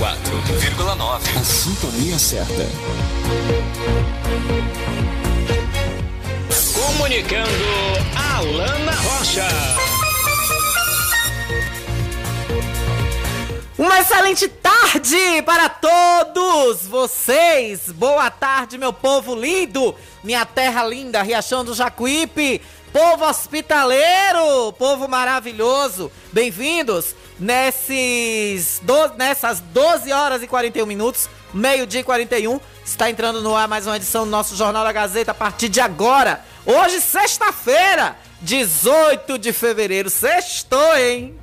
A sintonia certa. Comunicando Alana Rocha. Uma excelente tarde para todos vocês. Boa tarde, meu povo lindo, minha terra linda, Riachão do Jacuípe, povo hospitaleiro, povo maravilhoso. Bem-vindos nesses do- nessas 12 horas e 41 minutos, meio-dia e 41. Está entrando no ar mais uma edição do nosso Jornal da Gazeta a partir de agora. Hoje, sexta-feira, 18 de fevereiro. Sextou, hein?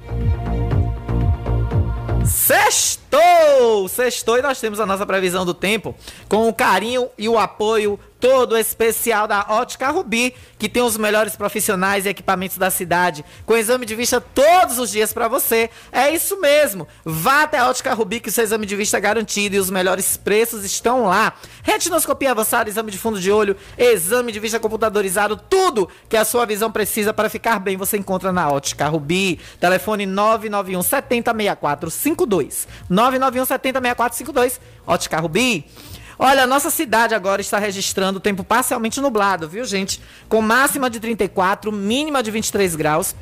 Sextou! Sextou e nós temos a nossa previsão do tempo com o carinho e o apoio todo especial da Ótica Rubi, que tem os melhores profissionais e equipamentos da cidade, com exame de vista todos os dias para você. É isso mesmo. Vá até a Ótica Rubi que o seu exame de vista é garantido e os melhores preços estão lá. Retinoscopia avançada, exame de fundo de olho, exame de vista computadorizado, tudo que a sua visão precisa para ficar bem, você encontra na Ótica Rubi. Telefone 991 70 6452. 991 70 6452. Ótica Rubi. Olha, a nossa cidade agora está registrando tempo parcialmente nublado, viu, gente? Com máxima de 34, mínima de 23 graus.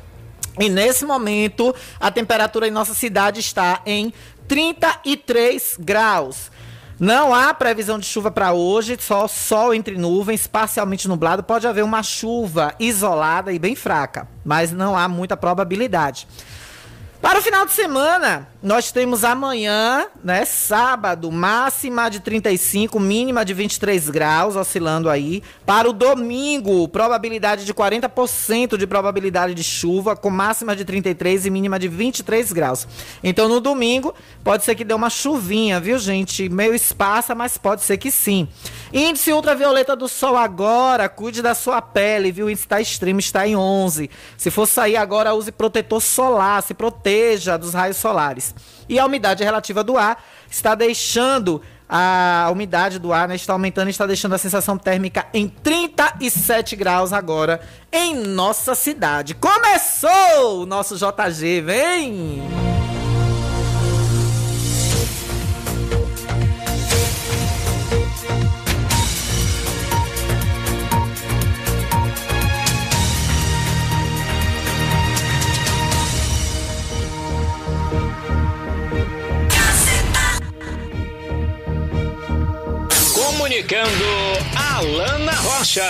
E nesse momento, a temperatura em nossa cidade está em 33 graus. Não há previsão de chuva para hoje, só sol entre nuvens, parcialmente nublado. Pode haver uma chuva isolada e bem fraca, mas não há muita probabilidade. Para o final de semana, nós temos amanhã, né, sábado, máxima de 35, mínima de 23 graus, oscilando aí. Para o domingo, probabilidade de 40% de probabilidade de chuva, com máxima de 33 e mínima de 23 graus. Então, no domingo, pode ser que dê uma chuvinha, viu, gente? Meio esparsa, mas pode ser que sim. Índice ultravioleta do sol agora, cuide da sua pele, viu? O índice está extremo, está em 11. Se for sair agora, use protetor solar, se proteja dos raios solares. E a umidade relativa do ar está deixando a umidade do ar, né, está aumentando e está deixando a sensação térmica em 37 graus agora em nossa cidade. Começou o nosso JG, vem! Comunicando Alana Rocha.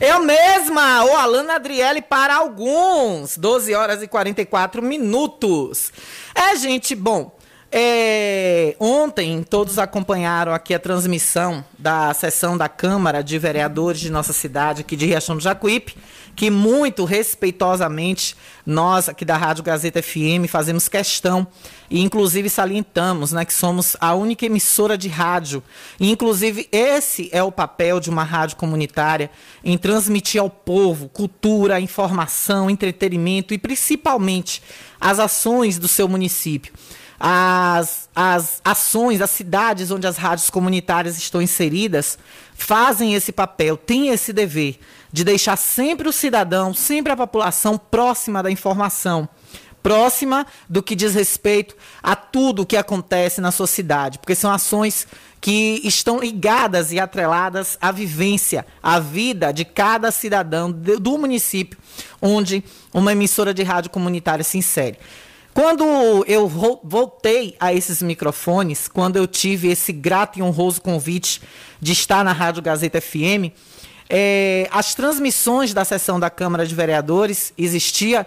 Eu mesma, o Alana Adriele para alguns. 12 horas e 44 minutos. É, gente, bom. é, ontem todos acompanharam aqui a transmissão da sessão da Câmara de Vereadores de nossa cidade, aqui de Riachão do Jacuípe, que muito respeitosamente nós aqui da Rádio Gazeta FM fazemos questão e inclusive salientamos, né, que somos a única emissora de rádio. E inclusive esse é o papel de uma rádio comunitária em transmitir ao povo cultura, informação, entretenimento e principalmente as ações do seu município. As, as ações, as cidades onde as rádios comunitárias estão inseridas fazem esse papel, têm esse dever de deixar sempre o cidadão, sempre a população próxima da informação, próxima do que diz respeito a tudo o que acontece na sua cidade, porque são ações que estão ligadas e atreladas à vivência, à vida de cada cidadão do município onde uma emissora de rádio comunitária se insere. Quando eu voltei a esses microfones, quando eu tive esse grato e honroso convite de estar na Rádio Gazeta FM, é, as transmissões da sessão da Câmara de Vereadores existia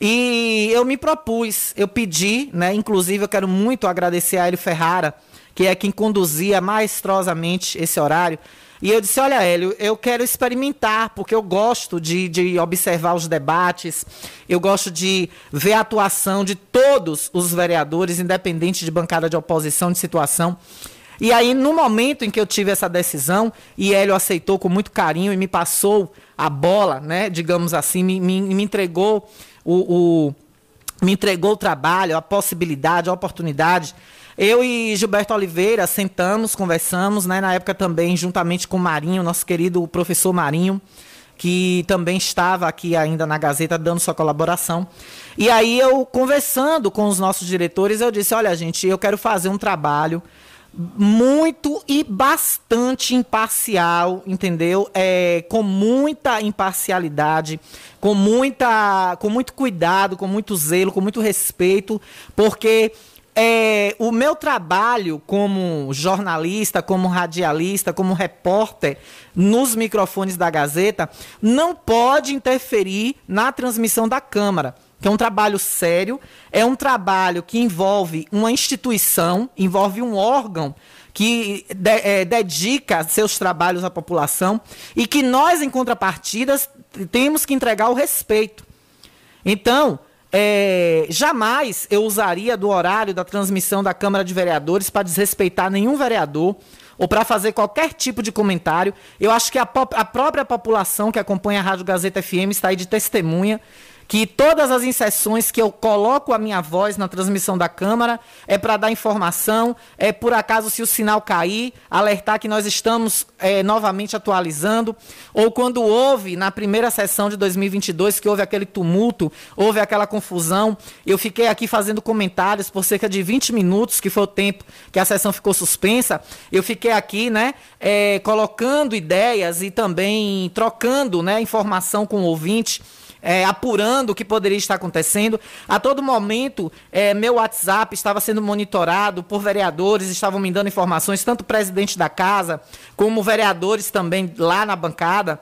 e eu me propus, eu pedi, né? Inclusive eu quero muito agradecer a Hélio Ferrara, que é quem conduzia maestrosamente esse horário. E eu disse: Olha, Hélio, eu quero experimentar, porque eu gosto de, de observar os debates, eu gosto de ver a atuação de todos os vereadores, independente de bancada de oposição, de situação. E aí, no momento em que eu tive essa decisão, e Hélio aceitou com muito carinho e me passou a bola, né, digamos assim, me, me, me entregou o, o, me entregou o trabalho, a possibilidade, a oportunidade eu e Gilberto Oliveira sentamos, conversamos, né? Na época também, juntamente com o Marinho, nosso querido professor Marinho, que também estava aqui ainda na Gazeta dando sua colaboração. E aí eu, conversando com os nossos diretores, eu disse, olha gente, eu quero fazer um trabalho muito e bastante imparcial, entendeu? É, com muita imparcialidade, com muita, com muito cuidado, com muito zelo, com muito respeito, porque é, o meu trabalho como jornalista, como radialista, como repórter nos microfones da Gazeta não pode interferir na transmissão da Câmara. Que é um trabalho sério, é um trabalho que envolve uma instituição, envolve um órgão que de, é, dedica seus trabalhos à população e que nós, em contrapartidas, temos que entregar o respeito. Então, é, jamais eu usaria do horário da transmissão da Câmara de Vereadores para desrespeitar nenhum vereador ou para fazer qualquer tipo de comentário. Eu acho que a, a própria população que acompanha a Rádio Gazeta FM está aí de testemunha que todas as inserções que eu coloco a minha voz na transmissão da Câmara é para dar informação, é por acaso se o sinal cair, alertar que nós estamos é, novamente atualizando, ou quando houve, na primeira sessão de 2022, que houve aquele tumulto, houve aquela confusão, eu fiquei aqui fazendo comentários por cerca de 20 minutos, que foi o tempo que a sessão ficou suspensa, eu fiquei aqui, né, é, colocando ideias e também trocando, né, informação com o ouvinte, é, apurando o que poderia estar acontecendo. A todo momento, é, meu WhatsApp estava sendo monitorado por vereadores, estavam me dando informações, tanto o presidente da casa, como vereadores também lá na bancada,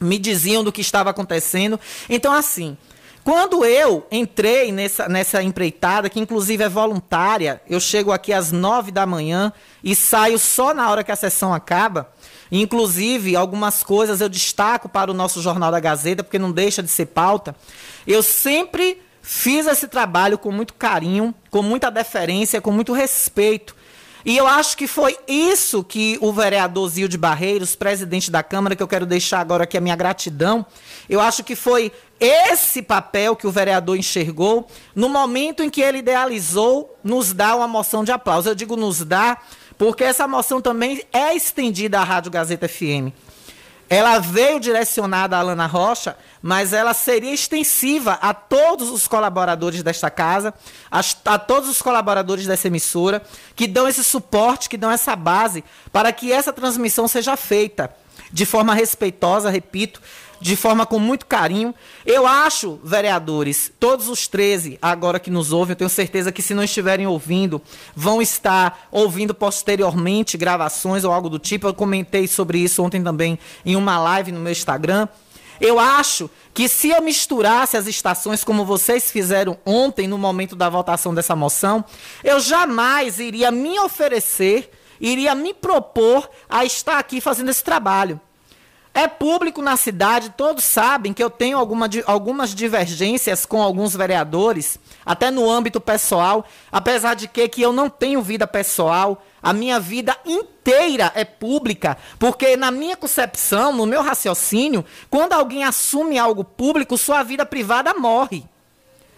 me diziam do que estava acontecendo. Então, assim. Quando eu entrei nessa, nessa empreitada, que inclusive é voluntária, eu chego aqui às nove da manhã e saio só na hora que a sessão acaba. Inclusive, algumas coisas eu destaco para o nosso Jornal da Gazeta, porque não deixa de ser pauta. Eu sempre fiz esse trabalho com muito carinho, com muita deferência, com muito respeito. E eu acho que foi isso que o vereador Zil de Barreiros, presidente da Câmara, que eu quero deixar agora aqui a minha gratidão, eu acho que foi esse papel que o vereador enxergou no momento em que ele idealizou nos dar uma moção de aplauso. Eu digo nos dar porque essa moção também é estendida à Rádio Gazeta FM. Ela veio direcionada à Alana Rocha, mas ela seria extensiva a todos os colaboradores desta casa, a, a, todos os colaboradores dessa emissora, que dão esse suporte, que dão essa base para que essa transmissão seja feita de forma respeitosa, repito, de forma com muito carinho. Eu acho, vereadores, todos os 13 agora que nos ouvem, eu tenho certeza que se não estiverem ouvindo, vão estar ouvindo posteriormente gravações ou algo do tipo. Eu comentei sobre isso ontem também em uma live no meu Instagram. Eu acho que se eu misturasse as estações como vocês fizeram ontem no momento da votação dessa moção, eu jamais iria me oferecer, iria me propor a estar aqui fazendo esse trabalho. É público na cidade, todos sabem que eu tenho alguma, algumas divergências com alguns vereadores, até no âmbito pessoal, apesar de que, que eu não tenho vida pessoal, a minha vida inteira é pública, porque na minha concepção, no meu raciocínio, quando alguém assume algo público, sua vida privada morre.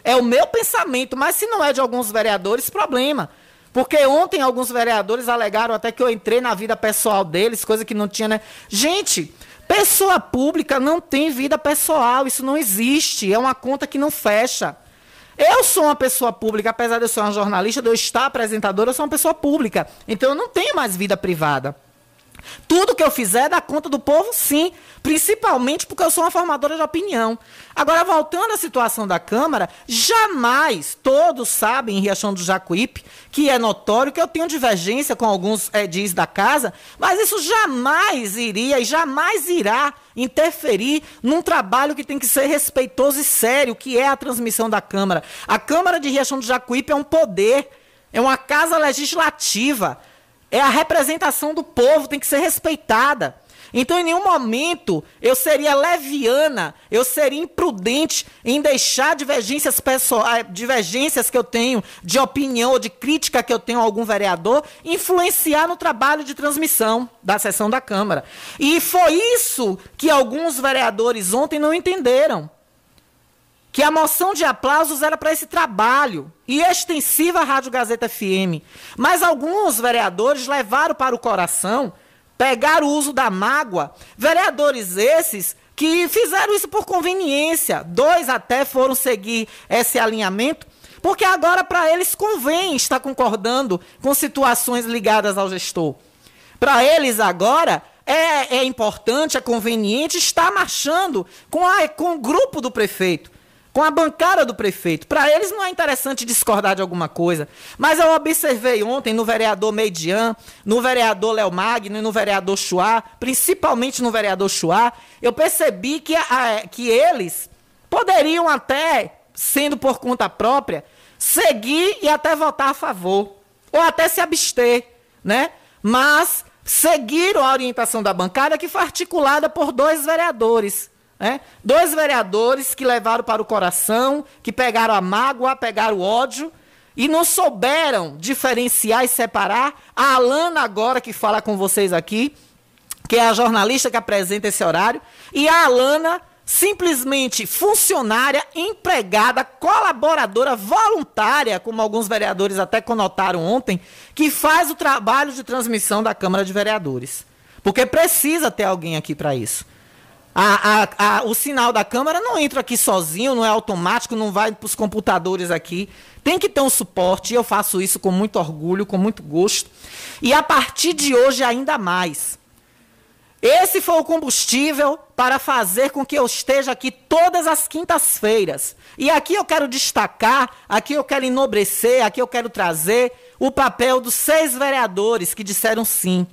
É o meu pensamento, mas se não é de alguns vereadores, problema. Porque ontem alguns vereadores alegaram até que eu entrei na vida pessoal deles, coisa que não tinha, né? Gente, Pessoa pública não tem vida pessoal, isso não existe, é uma conta que não fecha. Eu sou uma pessoa pública, apesar de eu ser uma jornalista, de eu estar apresentadora, eu sou uma pessoa pública. Então eu não tenho mais vida privada. Tudo que eu fizer é da conta do povo, sim. Principalmente porque eu sou uma formadora de opinião. Agora, voltando à situação da Câmara, jamais todos sabem em Riachão do Jacuípe, que é notório que eu tenho divergência com alguns é, diz da casa, mas isso jamais iria e jamais irá interferir num trabalho que tem que ser respeitoso e sério, que é a transmissão da Câmara. A Câmara de Riachão do Jacuípe é um poder, é uma casa legislativa. É a representação do povo, tem que ser respeitada. Então, em nenhum momento eu seria leviana, eu seria imprudente em deixar divergências, pessoais, divergências que eu tenho de opinião ou de crítica que eu tenho a algum vereador influenciar no trabalho de transmissão da sessão da Câmara. E foi isso que alguns vereadores ontem não entenderam que a moção de aplausos era para esse trabalho e extensiva à Rádio Gazeta FM. Mas alguns vereadores levaram para o coração, pegaram o uso da mágoa. Vereadores esses que fizeram isso por conveniência. Dois até foram seguir esse alinhamento, porque agora para eles convém estar concordando com situações ligadas ao gestor. Para eles agora é, é importante, é conveniente estar marchando com, a, com o grupo do prefeito com a bancada do prefeito. Para eles não é interessante discordar de alguma coisa. Mas eu observei ontem no vereador Median, no vereador Léo Magno e no vereador Chua, principalmente no vereador Chua, eu percebi que, a, que eles poderiam até, sendo por conta própria, seguir e até votar a favor. Ou até se abster, né? Mas seguiram a orientação da bancada que foi articulada por dois vereadores. É? Dois vereadores que levaram para o coração, que pegaram a mágoa, pegaram o ódio e não souberam diferenciar e separar. A Alana, agora que fala com vocês aqui, que é a jornalista que apresenta esse horário, e a Alana, simplesmente funcionária, empregada, colaboradora, voluntária, como alguns vereadores até conotaram ontem, que faz o trabalho de transmissão da Câmara de Vereadores. Porque precisa ter alguém aqui para isso. A, a, a, o sinal da câmera não entra aqui sozinho, não é automático, não vai para os computadores aqui. Tem que ter um suporte e eu faço isso com muito orgulho, com muito gosto. E a partir de hoje, ainda mais. Esse foi o combustível para fazer com que eu esteja aqui todas as quintas-feiras. E aqui eu quero destacar, aqui eu quero enobrecer, aqui eu quero trazer o papel dos seis vereadores que disseram sim.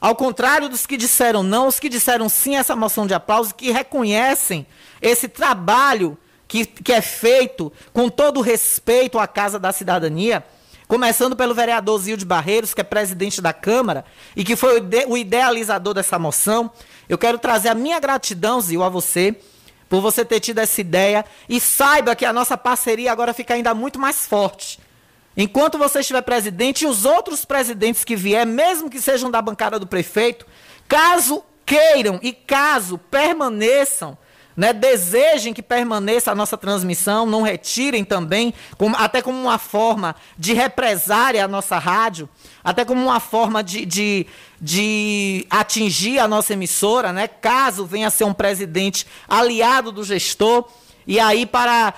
Ao contrário dos que disseram não, os que disseram sim a essa moção de aplauso, que reconhecem esse trabalho que, que é feito com todo o respeito à Casa da Cidadania, começando pelo vereador Zilde Barreiros, que é presidente da Câmara e que foi o idealizador dessa moção. Eu quero trazer a minha gratidão, Zil, a você, por você ter tido essa ideia e saiba que a nossa parceria agora fica ainda muito mais forte. Enquanto você estiver presidente e os outros presidentes que vier, mesmo que sejam da bancada do prefeito, caso queiram e caso permaneçam, né, desejem que permaneça a nossa transmissão, não retirem também, como, até como uma forma de represária a nossa rádio, até como uma forma de, de, de atingir a nossa emissora, né, caso venha a ser um presidente aliado do gestor. E aí, para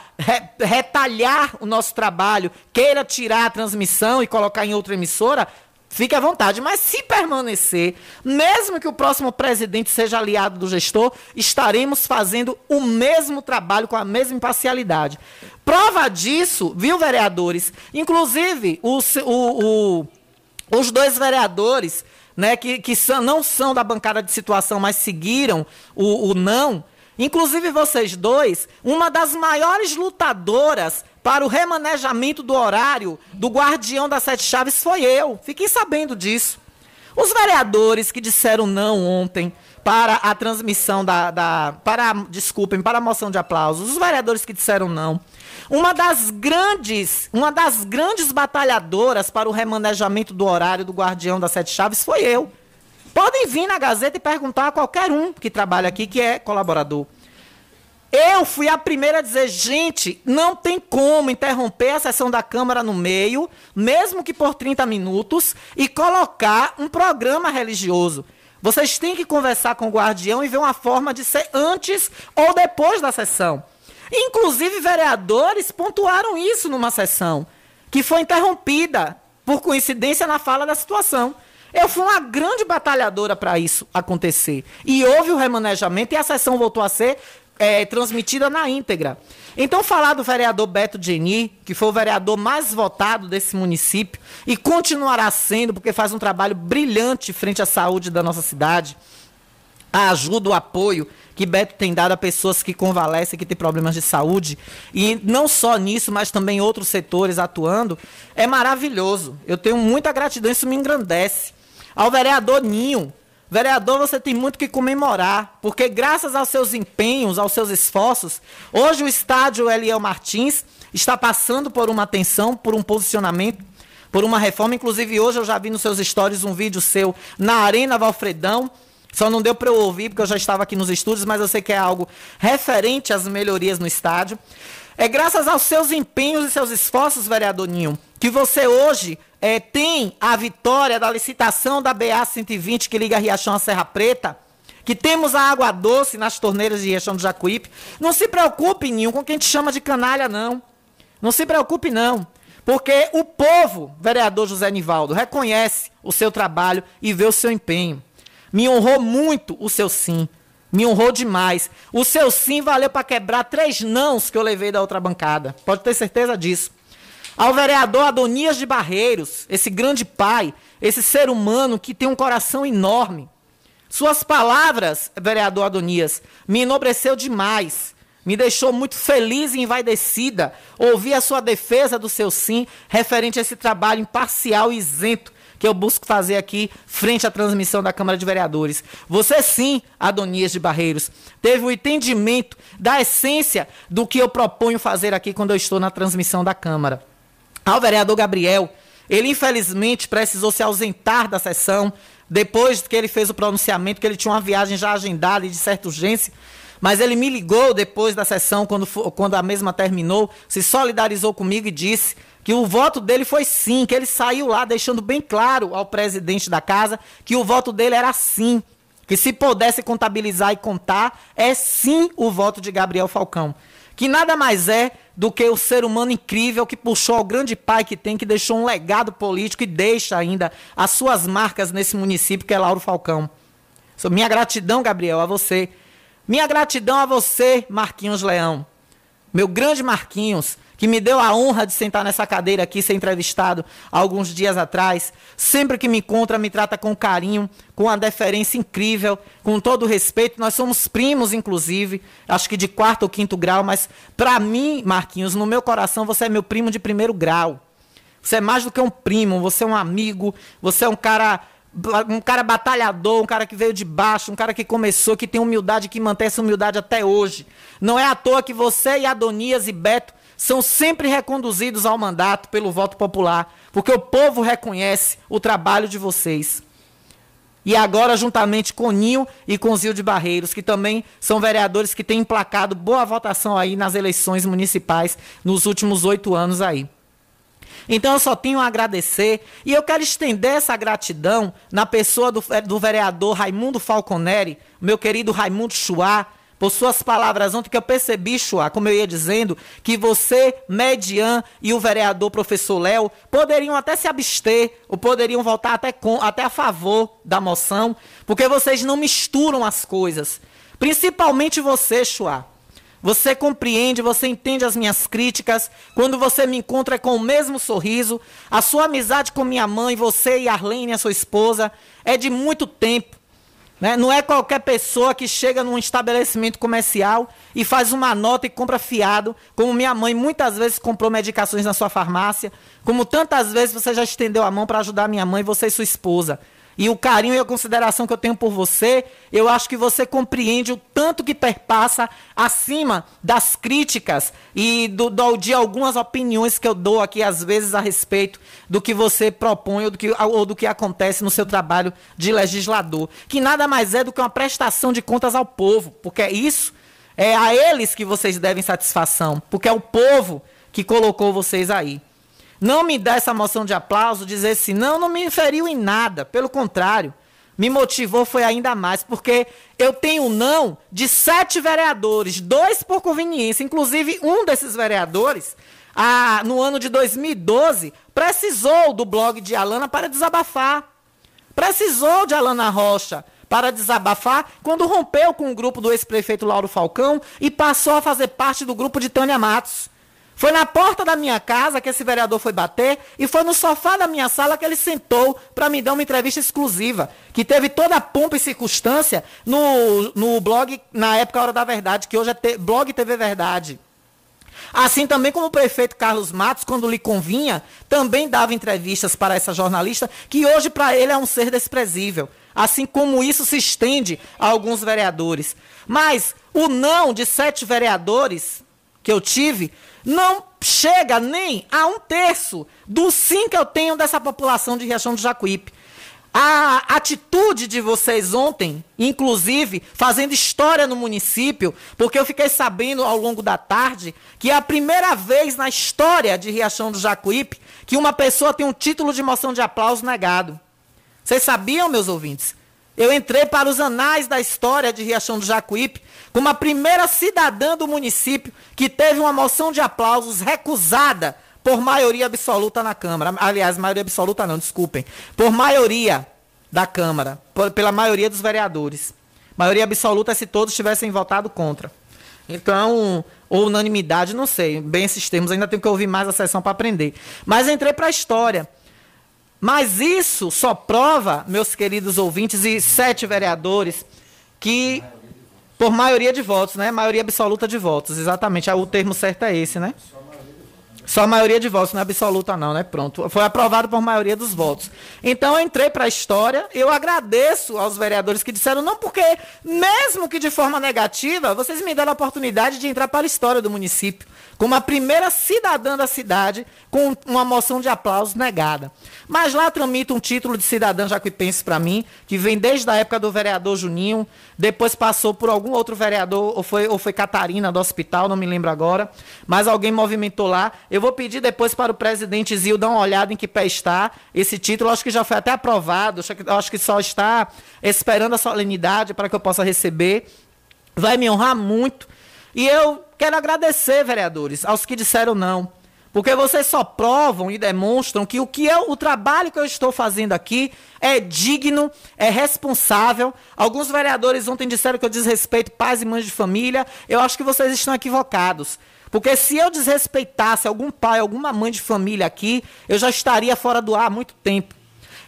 retalhar o nosso trabalho, queira tirar a transmissão e colocar em outra emissora, fique à vontade. Mas se permanecer, mesmo que o próximo presidente seja aliado do gestor, estaremos fazendo o mesmo trabalho com a mesma imparcialidade. Prova disso, viu, vereadores? Inclusive, o, o, o, os dois vereadores. Né, que, que são, não são da bancada de situação, mas seguiram o, o não, Inclusive vocês dois, uma das maiores lutadoras para o remanejamento do horário do guardião das sete chaves foi eu. Fiquem sabendo disso. Os vereadores que disseram não ontem para a transmissão da, da para desculpem para a moção de aplausos, os vereadores que disseram não. Uma das grandes, uma das grandes batalhadoras para o remanejamento do horário do guardião das sete chaves foi eu. Podem vir na Gazeta e perguntar a qualquer um que trabalha aqui, que é colaborador. Eu fui a primeira a dizer, gente, não tem como interromper a sessão da Câmara no meio, mesmo que por 30 minutos, e colocar um programa religioso. Vocês têm que conversar com o guardião e ver uma forma de ser antes ou depois da sessão. Inclusive, vereadores pontuaram isso numa sessão, que foi interrompida, por coincidência, na fala da situação. Eu fui uma grande batalhadora para isso acontecer. E houve o remanejamento e a sessão voltou a ser é, transmitida na íntegra. Então, falar do vereador Beto Geni, que foi o vereador mais votado desse município e continuará sendo, porque faz um trabalho brilhante frente à saúde da nossa cidade, a ajuda, o apoio que Beto tem dado a pessoas que convalescem, que têm problemas de saúde, e não só nisso, mas também outros setores atuando, é maravilhoso. Eu tenho muita gratidão, isso me engrandece. Ao vereador Ninho, Vereador, você tem muito que comemorar, porque graças aos seus empenhos, aos seus esforços, hoje o estádio Eliel Martins está passando por uma atenção, por um posicionamento, por uma reforma. Inclusive, hoje eu já vi nos seus stories um vídeo seu na Arena Valfredão. Só não deu para eu ouvir, porque eu já estava aqui nos estúdios, mas eu sei que é algo referente às melhorias no estádio. É graças aos seus empenhos e seus esforços, vereador Ninho, que você hoje é, tem a vitória da licitação da BA 120 que liga Riachão a Serra Preta, que temos a água doce nas torneiras de Riachão do Jacuípe. Não se preocupe, Ninho, com quem te chama de canalha, não. Não se preocupe, não. Porque o povo, vereador José Nivaldo, reconhece o seu trabalho e vê o seu empenho. Me honrou muito o seu sim. Me honrou demais. O seu sim valeu para quebrar três nãos que eu levei da outra bancada. Pode ter certeza disso. Ao vereador Adonias de Barreiros, esse grande pai, esse ser humano que tem um coração enorme. Suas palavras, vereador Adonias, me enobreceu demais. Me deixou muito feliz e envaidecida ouvir a sua defesa do seu sim referente a esse trabalho imparcial e isento que eu busco fazer aqui frente à transmissão da Câmara de Vereadores. Você sim, Adonias de Barreiros, teve o entendimento da essência do que eu proponho fazer aqui quando eu estou na transmissão da Câmara. Ao vereador Gabriel, ele infelizmente precisou se ausentar da sessão depois que ele fez o pronunciamento, que ele tinha uma viagem já agendada e de certa urgência. Mas ele me ligou depois da sessão, quando, quando a mesma terminou, se solidarizou comigo e disse que o voto dele foi sim, que ele saiu lá deixando bem claro ao presidente da casa que o voto dele era sim. Que se pudesse contabilizar e contar, é sim o voto de Gabriel Falcão. Que nada mais é do que o ser humano incrível que puxou ao grande pai que tem, que deixou um legado político e deixa ainda as suas marcas nesse município, que é Lauro Falcão. Minha gratidão, Gabriel, a você. Minha gratidão a você, Marquinhos Leão. Meu grande Marquinhos, que me deu a honra de sentar nessa cadeira aqui, ser entrevistado há alguns dias atrás. Sempre que me encontra, me trata com carinho, com uma deferência incrível, com todo respeito. Nós somos primos, inclusive, acho que de quarto ou quinto grau, mas para mim, Marquinhos, no meu coração, você é meu primo de primeiro grau. Você é mais do que um primo, você é um amigo, você é um cara um cara batalhador, um cara que veio de baixo, um cara que começou, que tem humildade, que mantém essa humildade até hoje. Não é à toa que você e Adonias e Beto são sempre reconduzidos ao mandato pelo voto popular, porque o povo reconhece o trabalho de vocês. E agora, juntamente com Ninho e com Zil de Barreiros, que também são vereadores que têm emplacado boa votação aí nas eleições municipais nos últimos oito anos aí. Então eu só tenho a agradecer e eu quero estender essa gratidão na pessoa do, do vereador Raimundo Falconeri, meu querido Raimundo Chuá, por suas palavras ontem, que eu percebi, Chua, como eu ia dizendo, que você, Median e o vereador professor Léo poderiam até se abster, ou poderiam votar até, com, até a favor da moção, porque vocês não misturam as coisas. Principalmente você, Chua. Você compreende, você entende as minhas críticas. Quando você me encontra com o mesmo sorriso, a sua amizade com minha mãe, você e Arlene, a sua esposa, é de muito tempo. Né? Não é qualquer pessoa que chega num estabelecimento comercial e faz uma nota e compra fiado, como minha mãe muitas vezes comprou medicações na sua farmácia, como tantas vezes você já estendeu a mão para ajudar minha mãe, você e sua esposa e o carinho e a consideração que eu tenho por você, eu acho que você compreende o tanto que perpassa acima das críticas e do, do, de algumas opiniões que eu dou aqui, às vezes, a respeito do que você propõe ou do que, ou do que acontece no seu trabalho de legislador. Que nada mais é do que uma prestação de contas ao povo, porque é isso, é a eles que vocês devem satisfação, porque é o povo que colocou vocês aí. Não me dá essa moção de aplauso, dizer assim, não, não me inferiu em nada. Pelo contrário, me motivou foi ainda mais, porque eu tenho não de sete vereadores, dois por conveniência, inclusive um desses vereadores, ah, no ano de 2012, precisou do blog de Alana para desabafar. Precisou de Alana Rocha para desabafar quando rompeu com o grupo do ex-prefeito Lauro Falcão e passou a fazer parte do grupo de Tânia Matos. Foi na porta da minha casa que esse vereador foi bater e foi no sofá da minha sala que ele sentou para me dar uma entrevista exclusiva, que teve toda a pompa e circunstância no, no blog, na época Hora da Verdade, que hoje é te, blog TV Verdade. Assim também como o prefeito Carlos Matos, quando lhe convinha, também dava entrevistas para essa jornalista, que hoje para ele é um ser desprezível. Assim como isso se estende a alguns vereadores. Mas o não de sete vereadores que eu tive não chega nem a um terço do sim que eu tenho dessa população de Riachão do Jacuípe. A atitude de vocês ontem, inclusive, fazendo história no município, porque eu fiquei sabendo ao longo da tarde que é a primeira vez na história de Riachão do Jacuípe que uma pessoa tem um título de moção de aplauso negado. Vocês sabiam, meus ouvintes? Eu entrei para os anais da história de Riachão do Jacuípe como a primeira cidadã do município que teve uma moção de aplausos recusada por maioria absoluta na Câmara. Aliás, maioria absoluta não, desculpem. Por maioria da Câmara, por, pela maioria dos vereadores. Maioria absoluta se todos tivessem votado contra. Então, ou unanimidade, não sei. Bem esses termos, ainda tenho que ouvir mais a sessão para aprender. Mas entrei para a história. Mas isso só prova, meus queridos ouvintes e sete vereadores, que por maioria de votos, né? Maioria absoluta de votos, exatamente. O termo certo é esse, né? Só a maioria de votos, não é absoluta não, né? Pronto. Foi aprovado por maioria dos votos. Então eu entrei para a história. Eu agradeço aos vereadores que disseram não, porque mesmo que de forma negativa, vocês me deram a oportunidade de entrar para a história do município como a primeira cidadã da cidade com uma moção de aplausos negada. Mas lá tramita um título de cidadã jacuipense para mim, que vem desde a época do vereador Juninho, depois passou por algum outro vereador, ou foi, ou foi Catarina do hospital, não me lembro agora, mas alguém movimentou lá. Eu vou pedir depois para o presidente Zil dar uma olhada em que pé está esse título, acho que já foi até aprovado, acho que só está esperando a solenidade para que eu possa receber. Vai me honrar muito. E eu Quero agradecer, vereadores, aos que disseram não. Porque vocês só provam e demonstram que o que é o trabalho que eu estou fazendo aqui é digno, é responsável. Alguns vereadores ontem disseram que eu desrespeito pais e mães de família. Eu acho que vocês estão equivocados. Porque se eu desrespeitasse algum pai, alguma mãe de família aqui, eu já estaria fora do ar há muito tempo.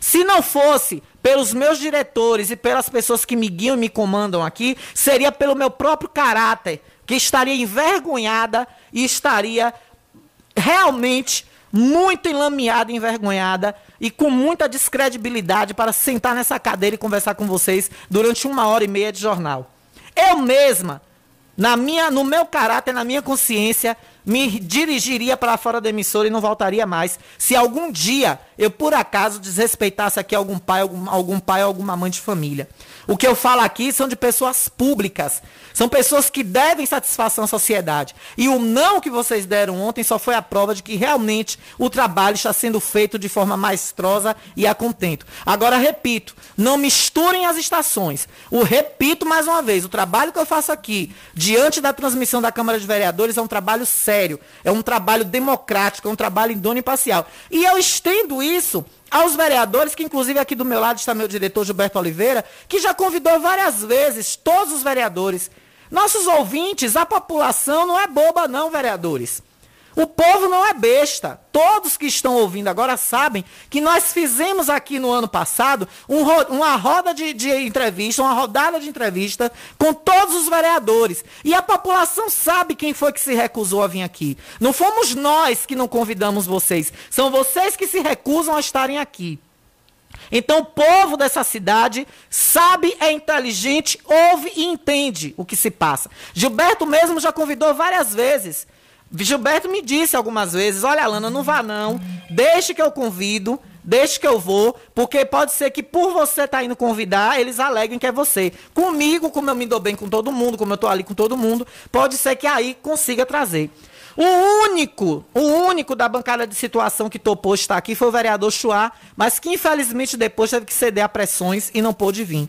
Se não fosse pelos meus diretores e pelas pessoas que me guiam e me comandam aqui, seria pelo meu próprio caráter que estaria envergonhada e estaria realmente muito enlameada, envergonhada e com muita descredibilidade para sentar nessa cadeira e conversar com vocês durante uma hora e meia de jornal. Eu mesma, na minha, no meu caráter, na minha consciência, me dirigiria para fora da emissora e não voltaria mais. Se algum dia eu, por acaso, desrespeitasse aqui algum pai, algum, algum pai alguma mãe de família. O que eu falo aqui são de pessoas públicas. São pessoas que devem satisfação à sociedade. E o não que vocês deram ontem só foi a prova de que realmente o trabalho está sendo feito de forma maestrosa e a contento. Agora, repito, não misturem as estações. O repito mais uma vez, o trabalho que eu faço aqui, diante da transmissão da Câmara de Vereadores, é um trabalho sério, é um trabalho democrático, é um trabalho indônimo e. E eu estendo isso aos vereadores, que inclusive aqui do meu lado está meu diretor Gilberto Oliveira, que já convidou várias vezes todos os vereadores. Nossos ouvintes, a população não é boba não, vereadores. O povo não é besta. Todos que estão ouvindo agora sabem que nós fizemos aqui no ano passado um, uma roda de, de, entrevista, uma rodada de entrevista com todos os vereadores. E a população sabe quem foi que se recusou a vir aqui. Não fomos nós que não convidamos vocês. São vocês que se recusam a estarem aqui. Então o povo dessa cidade sabe, é inteligente, ouve e entende o que se passa. Gilberto mesmo já convidou várias vezes Gilberto me disse algumas vezes: olha, Alana, não vá não, deixe que eu convido, deixe que eu vou, porque pode ser que por você estar tá indo convidar, eles aleguem que é você. Comigo, como eu me dou bem com todo mundo, como eu estou ali com todo mundo, pode ser que aí consiga trazer. O único, o único da bancada de situação que topou estar aqui foi o vereador Chuá, mas que infelizmente depois teve que ceder a pressões e não pôde vir.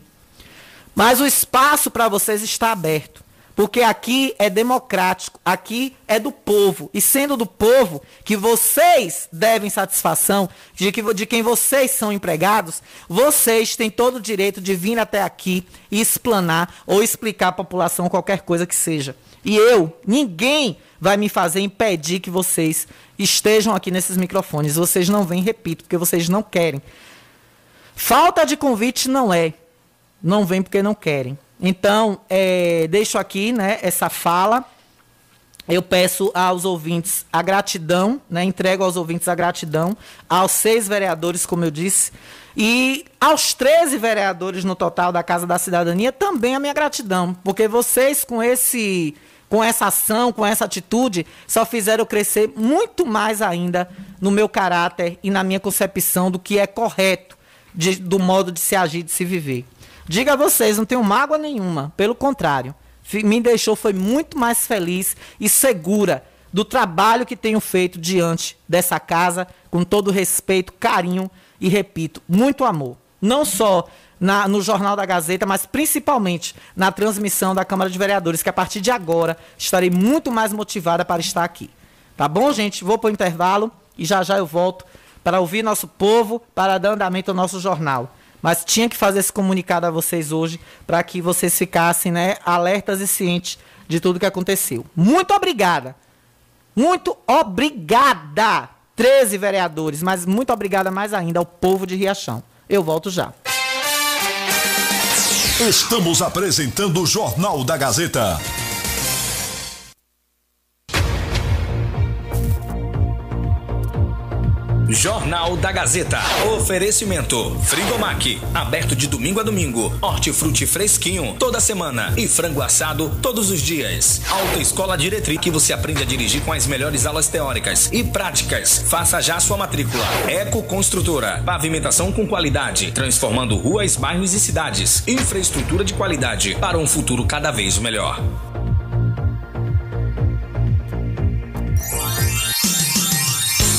Mas o espaço para vocês está aberto. Porque aqui é democrático, aqui é do povo. E sendo do povo, que vocês devem satisfação, de, que, de quem vocês são empregados, vocês têm todo o direito de vir até aqui e explanar ou explicar à população qualquer coisa que seja. E eu, ninguém vai me fazer impedir que vocês estejam aqui nesses microfones. Vocês não vêm, repito, porque vocês não querem. Falta de convite não é. Não vem porque não querem. Então, é, deixo aqui né, essa fala. Eu peço aos ouvintes a gratidão, né, entrego aos ouvintes a gratidão, aos seis vereadores, como eu disse, e aos 13 vereadores no total da Casa da Cidadania também a minha gratidão, porque vocês com esse com essa ação, com essa atitude, só fizeram crescer muito mais ainda no meu caráter e na minha concepção do que é correto de, do modo de se agir, de se viver. Diga a vocês, não tenho mágoa nenhuma. Pelo contrário, me deixou foi muito mais feliz e segura do trabalho que tenho feito diante dessa casa, com todo respeito, carinho e, repito, muito amor. Não só na, no Jornal da Gazeta, mas principalmente na transmissão da Câmara de Vereadores, que a partir de agora estarei muito mais motivada para estar aqui. Tá bom, gente? Vou para o intervalo e já já eu volto para ouvir nosso povo, para dar andamento ao nosso jornal. Mas tinha que fazer esse comunicado a vocês hoje para que vocês ficassem né, alertas e cientes de tudo que aconteceu. Muito obrigada. Muito obrigada. 13 vereadores, mas muito obrigada mais ainda ao povo de Riachão. Eu volto já. Estamos apresentando o Jornal da Gazeta. Jornal da Gazeta. Oferecimento: Frigomac, aberto de domingo a domingo. Hortifruti fresquinho toda semana e frango assado todos os dias. Autoescola Diretriz que você aprende a dirigir com as melhores aulas teóricas e práticas. Faça já sua matrícula. Eco Construtora, pavimentação com qualidade, transformando ruas, bairros e cidades. Infraestrutura de qualidade para um futuro cada vez melhor.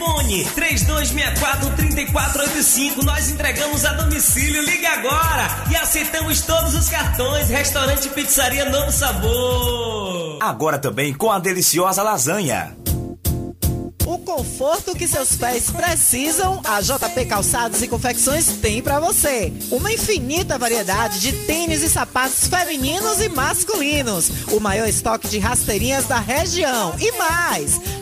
Fone 3264-3485. Nós entregamos a domicílio. Liga agora e aceitamos todos os cartões. Restaurante Pizzaria Novo Sabor. Agora também com a deliciosa lasanha. O conforto que seus pés precisam, a JP Calçados e Confecções tem para você. Uma infinita variedade de tênis e sapatos femininos e masculinos. O maior estoque de rasteirinhas da região. E mais,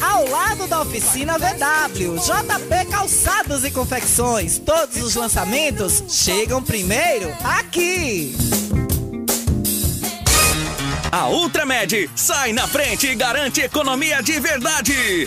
ao lado da oficina VW. JP Calçados e Confecções. Todos os lançamentos chegam primeiro aqui. A Ultramed sai na frente e garante economia de verdade.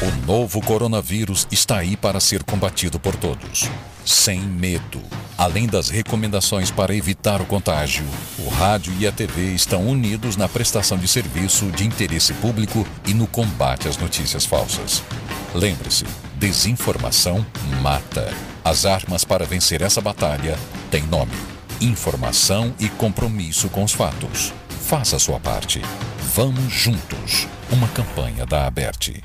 O novo coronavírus está aí para ser combatido por todos, sem medo. Além das recomendações para evitar o contágio, o rádio e a TV estão unidos na prestação de serviço de interesse público e no combate às notícias falsas. Lembre-se, desinformação mata. As armas para vencer essa batalha têm nome: informação e compromisso com os fatos. Faça sua parte. Vamos juntos. Uma campanha da Aberte.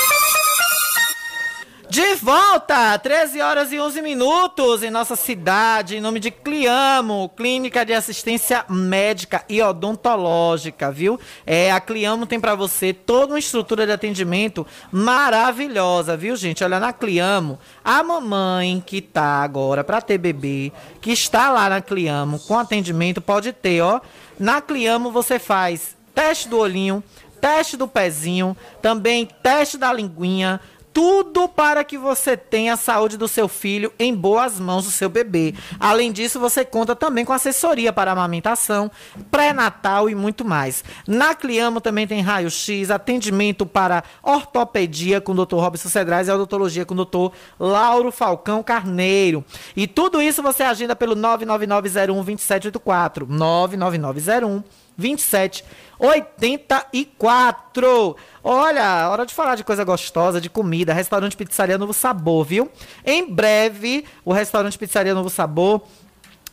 De volta, 13 horas e 11 minutos em nossa cidade, em nome de Cliamo, Clínica de Assistência Médica e Odontológica, viu? É, a Cliamo tem para você toda uma estrutura de atendimento maravilhosa, viu, gente? Olha, na Cliamo, a mamãe que tá agora para ter bebê, que está lá na Cliamo com atendimento, pode ter, ó. Na Cliamo você faz teste do olhinho, teste do pezinho, também teste da linguinha, tudo para que você tenha a saúde do seu filho em boas mãos do seu bebê. Além disso, você conta também com assessoria para amamentação, pré-natal e muito mais. Na Cliamo também tem raio-x, atendimento para ortopedia com o Dr. Robson Cedrais e odontologia com o Dr. Lauro Falcão Carneiro. E tudo isso você agenda pelo 99901 2784. 99901 2784. Olha, hora de falar de coisa gostosa, de comida. Restaurante Pizzaria Novo Sabor, viu? Em breve, o restaurante Pizzaria Novo Sabor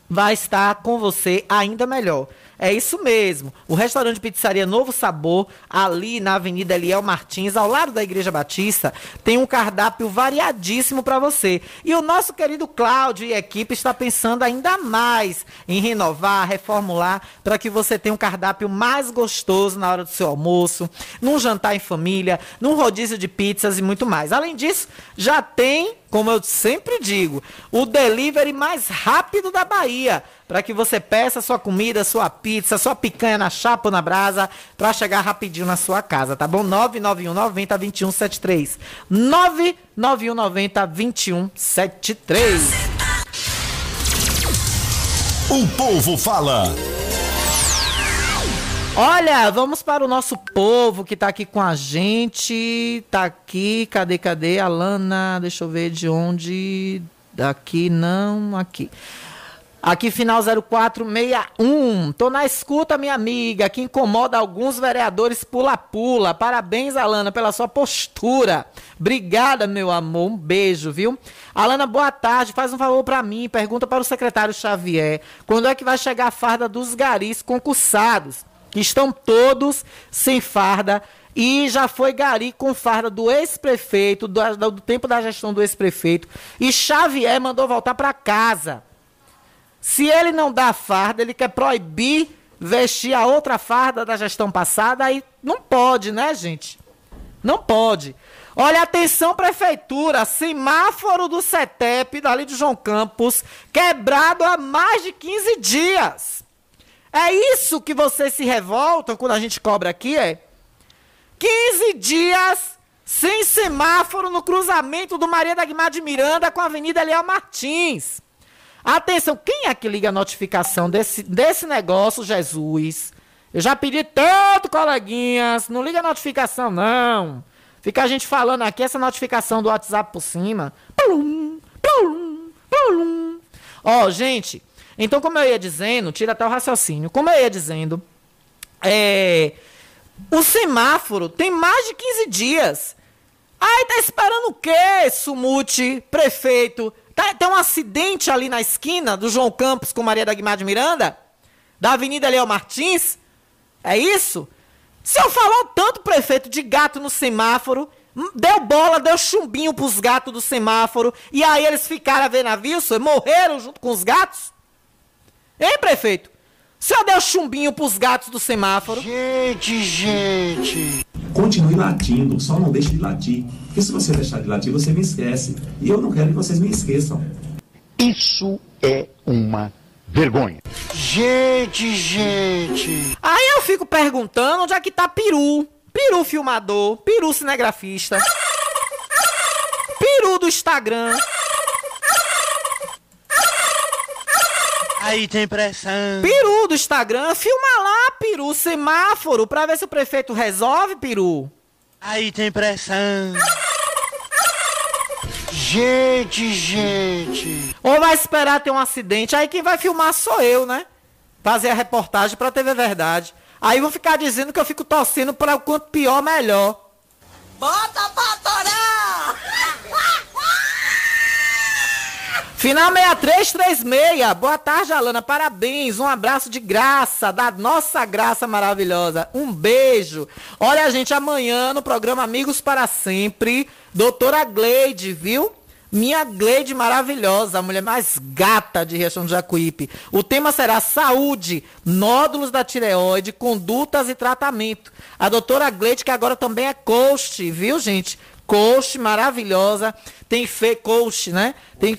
vai estar com você ainda melhor. É isso mesmo. O restaurante Pizzaria Novo Sabor, ali na Avenida Eliel Martins, ao lado da Igreja Batista, tem um cardápio variadíssimo para você. E o nosso querido Cláudio e equipe está pensando ainda mais em renovar, reformular, para que você tenha um cardápio mais gostoso na hora do seu almoço, num jantar em família, num rodízio de pizzas e muito mais. Além disso, já tem como eu sempre digo, o delivery mais rápido da Bahia, para que você peça sua comida, sua pizza, sua picanha na chapa ou na brasa, para chegar rapidinho na sua casa, tá bom? 991 90 2173. 991 90 2173. O povo fala. Olha, vamos para o nosso povo que está aqui com a gente. Tá aqui, cadê, cadê? Alana, deixa eu ver de onde. Daqui, não, aqui. Aqui, final 0461. Tô na escuta, minha amiga, que incomoda alguns vereadores pula-pula. Parabéns, Alana, pela sua postura. Obrigada, meu amor. Um beijo, viu? Alana, boa tarde. Faz um favor para mim. Pergunta para o secretário Xavier. Quando é que vai chegar a farda dos garis concursados? que estão todos sem farda e já foi gari com farda do ex-prefeito, do, do, tempo da gestão do ex-prefeito, e Xavier mandou voltar para casa. Se ele não dá farda, ele quer proibir vestir a outra farda da gestão passada, aí não pode, né, gente? Não pode. Olha, atenção, prefeitura, semáforo do CETEP, dali de João Campos, quebrado há mais de 15 dias. É isso que vocês se revoltam quando a gente cobra aqui, é? 15 dias sem semáforo no cruzamento do Maria da Guimar de Miranda com a Avenida Leal Martins. Atenção, quem é que liga a notificação desse, desse negócio, Jesus? Eu já pedi tanto, coleguinhas, não liga a notificação, não. Fica a gente falando aqui, essa notificação do WhatsApp por cima. Plum, plum, plum. Ó, gente, então como eu ia dizendo, tira até o raciocínio. Como eu ia dizendo, é, o semáforo tem mais de 15 dias. Aí tá esperando o quê, Sumute, prefeito? Tá, tem um acidente ali na esquina do João Campos com Maria da Guimar de Miranda? Da Avenida Leão Martins? É isso? Se eu falou tanto, prefeito, de gato no semáforo, deu bola, deu chumbinho pros gatos do semáforo, e aí eles ficaram a ver navio, morreram junto com os gatos? Hein, prefeito? O senhor deu chumbinho pros gatos do semáforo? Gente, gente. Continue latindo, só não deixe de latir. Porque se você deixar de latir, você me esquece. E eu não quero que vocês me esqueçam. Isso é uma vergonha. Gente, gente. Aí eu fico perguntando onde é que tá Peru. Peru filmador, Peru cinegrafista. Peru do Instagram. Aí tem pressão. Peru do Instagram, filma lá, Peru, semáforo, pra ver se o prefeito resolve, Peru. Aí tem pressão. Gente, gente. Ou vai esperar ter um acidente, aí quem vai filmar sou eu, né? Fazer a reportagem pra TV Verdade. Aí vão ficar dizendo que eu fico torcendo para o quanto pior, melhor. Bota pra torar! Final 6336. Boa tarde, Alana. Parabéns. Um abraço de graça, da nossa graça maravilhosa. Um beijo. Olha, gente, amanhã no programa Amigos para Sempre, doutora Gleide, viu? Minha Gleide maravilhosa, a mulher mais gata de Riachão do Jacuípe. O tema será saúde, nódulos da tireoide, condutas e tratamento. A doutora Gleide, que agora também é coach, viu, gente? Coach maravilhosa. Tem feito coach, né? Tem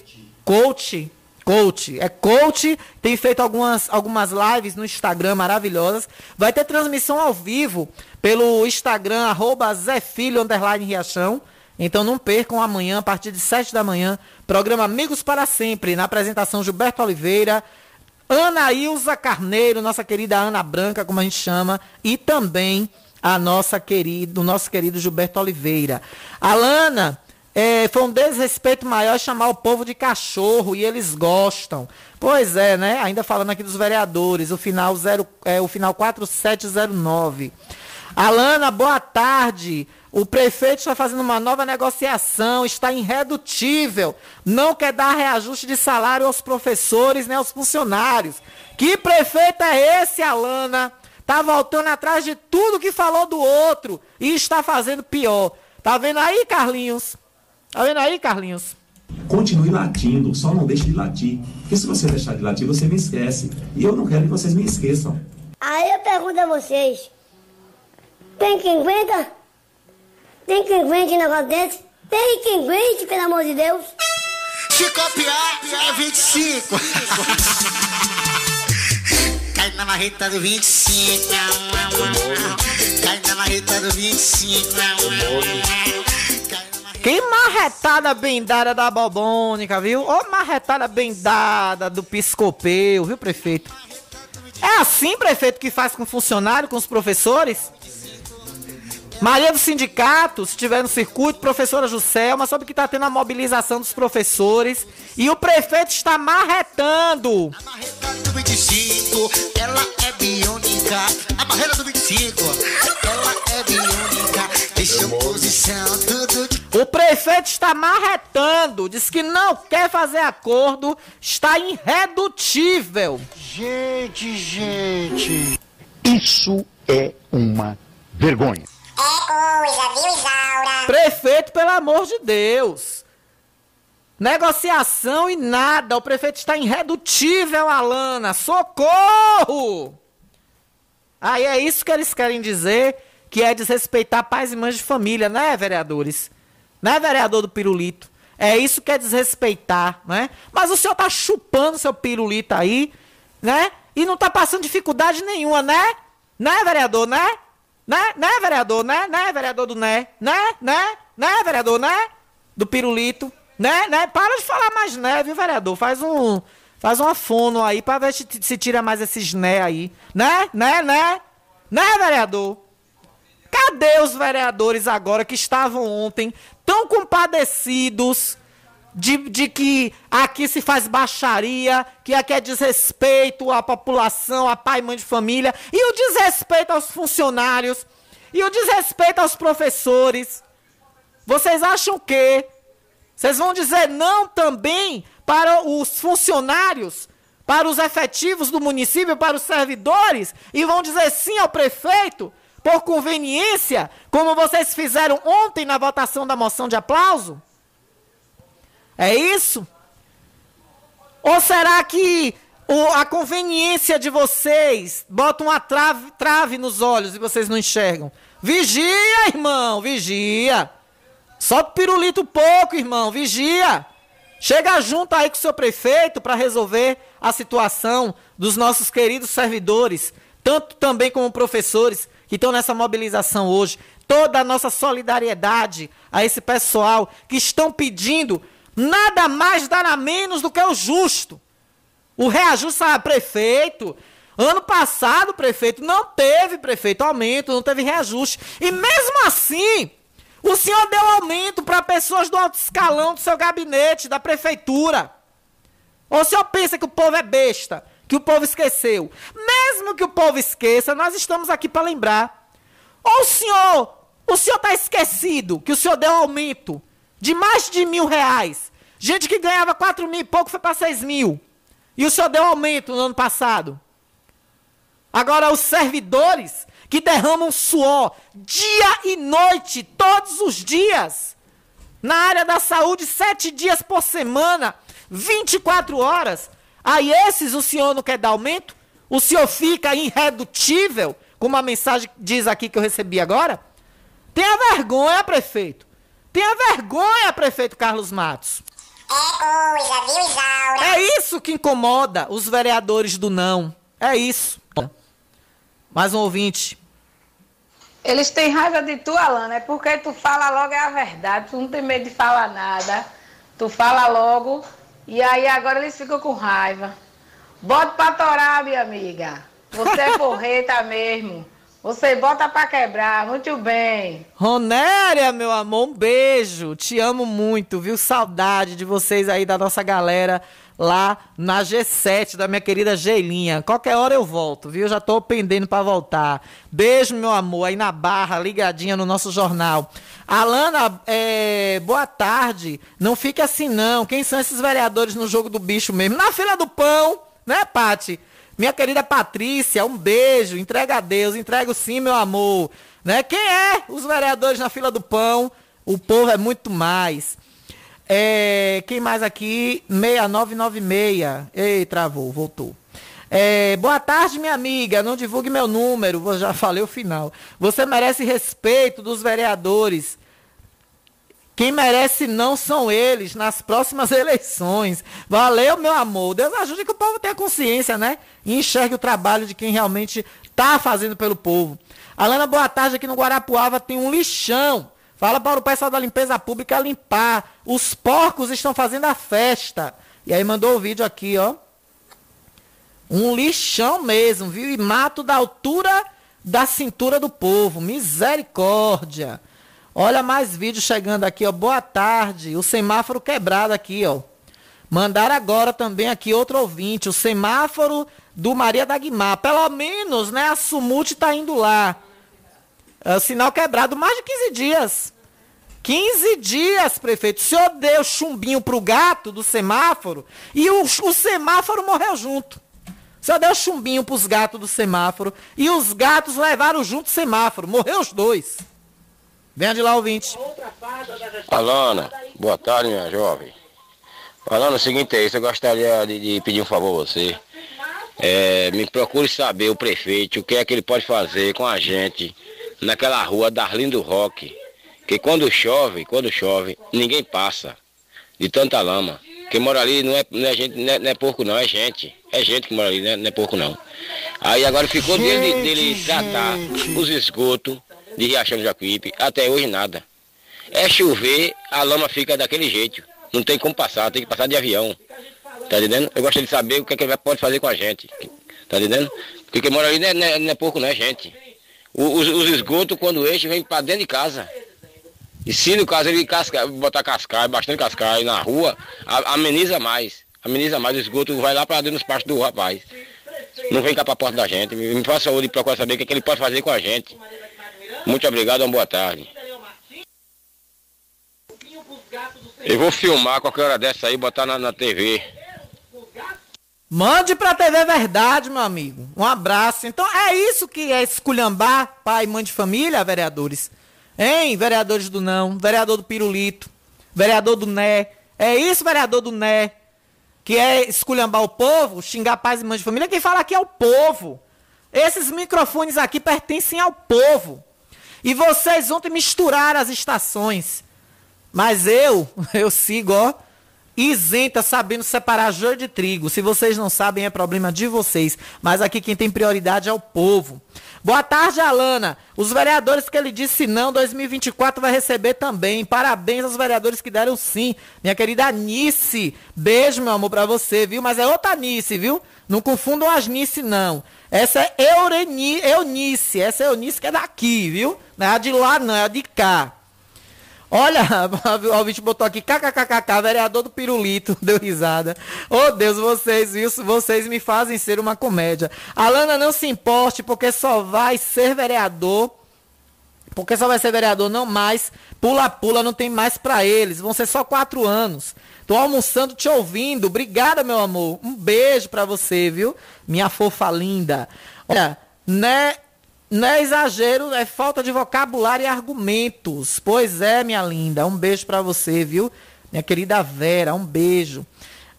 coach, coach, é coach, tem feito algumas, algumas lives no Instagram maravilhosas. Vai ter transmissão ao vivo pelo Instagram, arroba Zé Filho, underline Riachão. Então não percam amanhã, a partir de 7 da manhã, programa Amigos para Sempre, na apresentação Gilberto Oliveira, Ana Ilza Carneiro, nossa querida Ana Branca, como a gente chama, e também a nossa querida, o nosso querido Gilberto Oliveira. Alana, é, foi um desrespeito maior chamar o povo de cachorro e eles gostam. Pois é, né? Ainda falando aqui dos vereadores, o final, zero, é, o final 4709. Alana, boa tarde. O prefeito está fazendo uma nova negociação, está irredutível. Não quer dar reajuste de salário aos professores nem aos funcionários. Que prefeito é esse, Alana? Tá voltando atrás de tudo que falou do outro e está fazendo pior. Tá vendo aí, Carlinhos? Tá vendo aí, Carlinhos? Continue latindo, só não deixe de latir. Porque se você deixar de latir, você me esquece. E eu não quero que vocês me esqueçam. Aí eu pergunto a vocês: tem quem aguenta? Tem quem aguente um negócio desse? Tem quem aguente, pelo amor de Deus? Se copiar, é 25. Cai na marreta do 25. Cai na marreta do 25. Que marretada bem dada da bobônica, viu? Ô marretada bem dada do piscopeu, viu, prefeito? É assim, prefeito, que faz com funcionário, com os professores? Maria do sindicato, se tiver no circuito, professora Juscelma, soube que está tendo a mobilização dos professores e o prefeito está marretando. A do 25, ela é biônica. A barreira do 25, ela é biônica. O prefeito está marretando, diz que não quer fazer acordo, está irredutível. Gente, gente. Isso é uma vergonha. É coisa, viu, Isaura? Prefeito, pelo amor de Deus. Negociação e nada. O prefeito está irredutível, Alana. Socorro! Aí é isso que eles querem dizer, que é desrespeitar pais e mães de família, né, vereadores? Né, vereador do pirulito? É isso que é desrespeitar, né? Mas o senhor tá chupando seu pirulito aí, né? E não tá passando dificuldade nenhuma, né? Né, vereador, né? Né, né, vereador? Né, né, vereador do né? Né, né, né, vereador, né? Do pirulito. Né, né? Para de falar mais né, viu, vereador? Faz um. Faz uma fono aí pra ver se, se tira mais esses né aí. Né, né, né? Né, vereador? Cadê os vereadores agora que estavam ontem tão compadecidos de, de que aqui se faz baixaria, que aqui é desrespeito à população, a pai e mãe de família, e o desrespeito aos funcionários, e o desrespeito aos professores? Vocês acham que vocês vão dizer não também para os funcionários, para os efetivos do município, para os servidores, e vão dizer sim ao prefeito, por conveniência, como vocês fizeram ontem na votação da moção de aplauso? É isso? Ou será que o, a conveniência de vocês bota uma trave, trave nos olhos e vocês não enxergam? Vigia, irmão, vigia. Só pirulito pouco, irmão, vigia. Chega junto aí com o seu prefeito para resolver a situação dos nossos queridos servidores, tanto também como professores que estão nessa mobilização hoje. Toda a nossa solidariedade a esse pessoal que estão pedindo nada mais, nada menos do que o justo. O reajuste a prefeito. Ano passado, prefeito, não teve prefeito aumento, não teve reajuste. E mesmo assim, o senhor deu aumento para pessoas do alto escalão do seu gabinete, da prefeitura. Ou o senhor pensa que o povo é besta, que o povo esqueceu? Mesmo que o povo esqueça, nós estamos aqui para lembrar. Ou o senhor, o senhor está esquecido que o senhor deu aumento de mais de mil reais. Gente que ganhava quatro mil e pouco foi para seis mil. E o senhor deu aumento no ano passado. Agora, os servidores que derramam suor dia e noite, todos os dias, na área da saúde, sete dias por semana, 24 horas. Aí esses o senhor não quer dar aumento? O senhor fica irredutível, como a mensagem diz aqui que eu recebi agora? Tenha vergonha, prefeito. Tenha vergonha, prefeito Carlos Matos. É coisa, viu, Isaura? É isso que incomoda os vereadores do não. É isso. Mais um ouvinte. Eles têm raiva de tu, Alana, é porque tu fala logo é a verdade, tu não tem medo de falar nada. Tu fala logo e aí agora eles ficam com raiva. Bota pra torar, minha amiga. Você é porreta mesmo. Você bota pra quebrar, muito bem. Ronéria, meu amor, um beijo. Te amo muito, viu? Saudade de vocês aí, da nossa galera lá na G7 da minha querida Geilinha. Qualquer hora eu volto, viu? Já tô pendendo para voltar. Beijo, meu amor, aí na barra, ligadinha no nosso jornal. Alana, é, boa tarde. Não fique assim, não. Quem são esses vereadores no jogo do bicho mesmo? Na fila do pão, né, Pati? Minha querida Patrícia, um beijo. Entrega a Deus, entrego sim, meu amor. Né? Quem é os vereadores na fila do pão? O povo é muito mais. É, quem mais aqui? 6996. Ei, travou, voltou. É, boa tarde, minha amiga. Não divulgue meu número, já falei o final. Você merece respeito dos vereadores. Quem merece não são eles nas próximas eleições. Valeu, meu amor. Deus ajude que o povo tenha consciência, né? E enxergue o trabalho de quem realmente está fazendo pelo povo. Alana, boa tarde. Aqui no Guarapuava tem um lixão Fala para o pessoal da limpeza pública limpar. Os porcos estão fazendo a festa. E aí mandou o vídeo aqui, ó. Um lixão mesmo, viu? E mato da altura da cintura do povo. Misericórdia. Olha mais vídeo chegando aqui, ó. Boa tarde. O semáforo quebrado aqui, ó. Mandar agora também aqui outro ouvinte. O semáforo do Maria da Guimar. Pelo menos, né? A Sumute tá indo lá. O sinal quebrado mais de 15 dias. 15 dias, prefeito. O senhor deu chumbinho pro gato do semáforo e o, o semáforo morreu junto. O senhor deu chumbinho pros gatos do semáforo e os gatos levaram junto o semáforo. Morreu os dois. Venha de lá, ouvinte. Alana, boa tarde, minha jovem. Falando o seguinte é isso, eu gostaria de, de pedir um favor a você. É, me procure saber o prefeito, o que é que ele pode fazer com a gente naquela rua Darlindo Roque, que quando chove, quando chove, ninguém passa de tanta lama. Quem mora ali não é, não é gente, não é, não é porco não, é gente. É gente que mora ali, não é, não é porco não. Aí agora ficou dele, dele tratar os esgotos de Riachão do Jacuípe, até hoje nada. É chover, a lama fica daquele jeito. Não tem como passar, tem que passar de avião. Tá entendendo? Eu gostaria de saber o que, é que ele pode fazer com a gente. Tá entendendo? Porque quem mora ali não é, não é, não é pouco, não é gente. Os, os esgotos, quando enche, vem para dentro de casa. E se no caso ele casca, botar cascalho, bastante cascalho na rua, ameniza mais. Ameniza mais, o esgoto vai lá para dentro dos pastos do rapaz. Não vem cá para a porta da gente. Me faça saúde e procura saber o que, é que ele pode fazer com a gente. Muito obrigado, uma boa tarde. Eu vou filmar qualquer hora dessa aí botar na, na TV. Mande pra TV Verdade, meu amigo. Um abraço. Então é isso que é esculhambar pai e mãe de família, vereadores. Hein, vereadores do não, vereador do pirulito, vereador do né. É isso, vereador do né. Que é esculhambar o povo, xingar pais e mães de família. Quem fala aqui é o povo. Esses microfones aqui pertencem ao povo. E vocês ontem misturaram as estações. Mas eu, eu sigo, ó, isenta, sabendo separar joio de trigo. Se vocês não sabem, é problema de vocês. Mas aqui quem tem prioridade é o povo. Boa tarde, Alana. Os vereadores que ele disse não, 2024 vai receber também. Parabéns aos vereadores que deram sim. Minha querida Anice, beijo, meu amor, pra você, viu? Mas é outra Anice, viu? Não confundam as Nice, não. Essa é Eureni, Eunice. Essa é Eunice que é daqui, viu? Não é a de lá, não, é a de cá. Olha, o ouvinte botou aqui, kkkk, vereador do pirulito, deu risada. Oh Deus, vocês, viu? Vocês me fazem ser uma comédia. Alana, não se importe, porque só vai ser vereador. Porque só vai ser vereador, não mais. Pula-pula, não tem mais pra eles. Vão ser só quatro anos. Tô almoçando te ouvindo. Obrigada, meu amor. Um beijo pra você, viu? Minha fofa linda. Olha, né? Não é exagero, é falta de vocabulário e argumentos. Pois é, minha linda. Um beijo pra você, viu? Minha querida Vera, um beijo.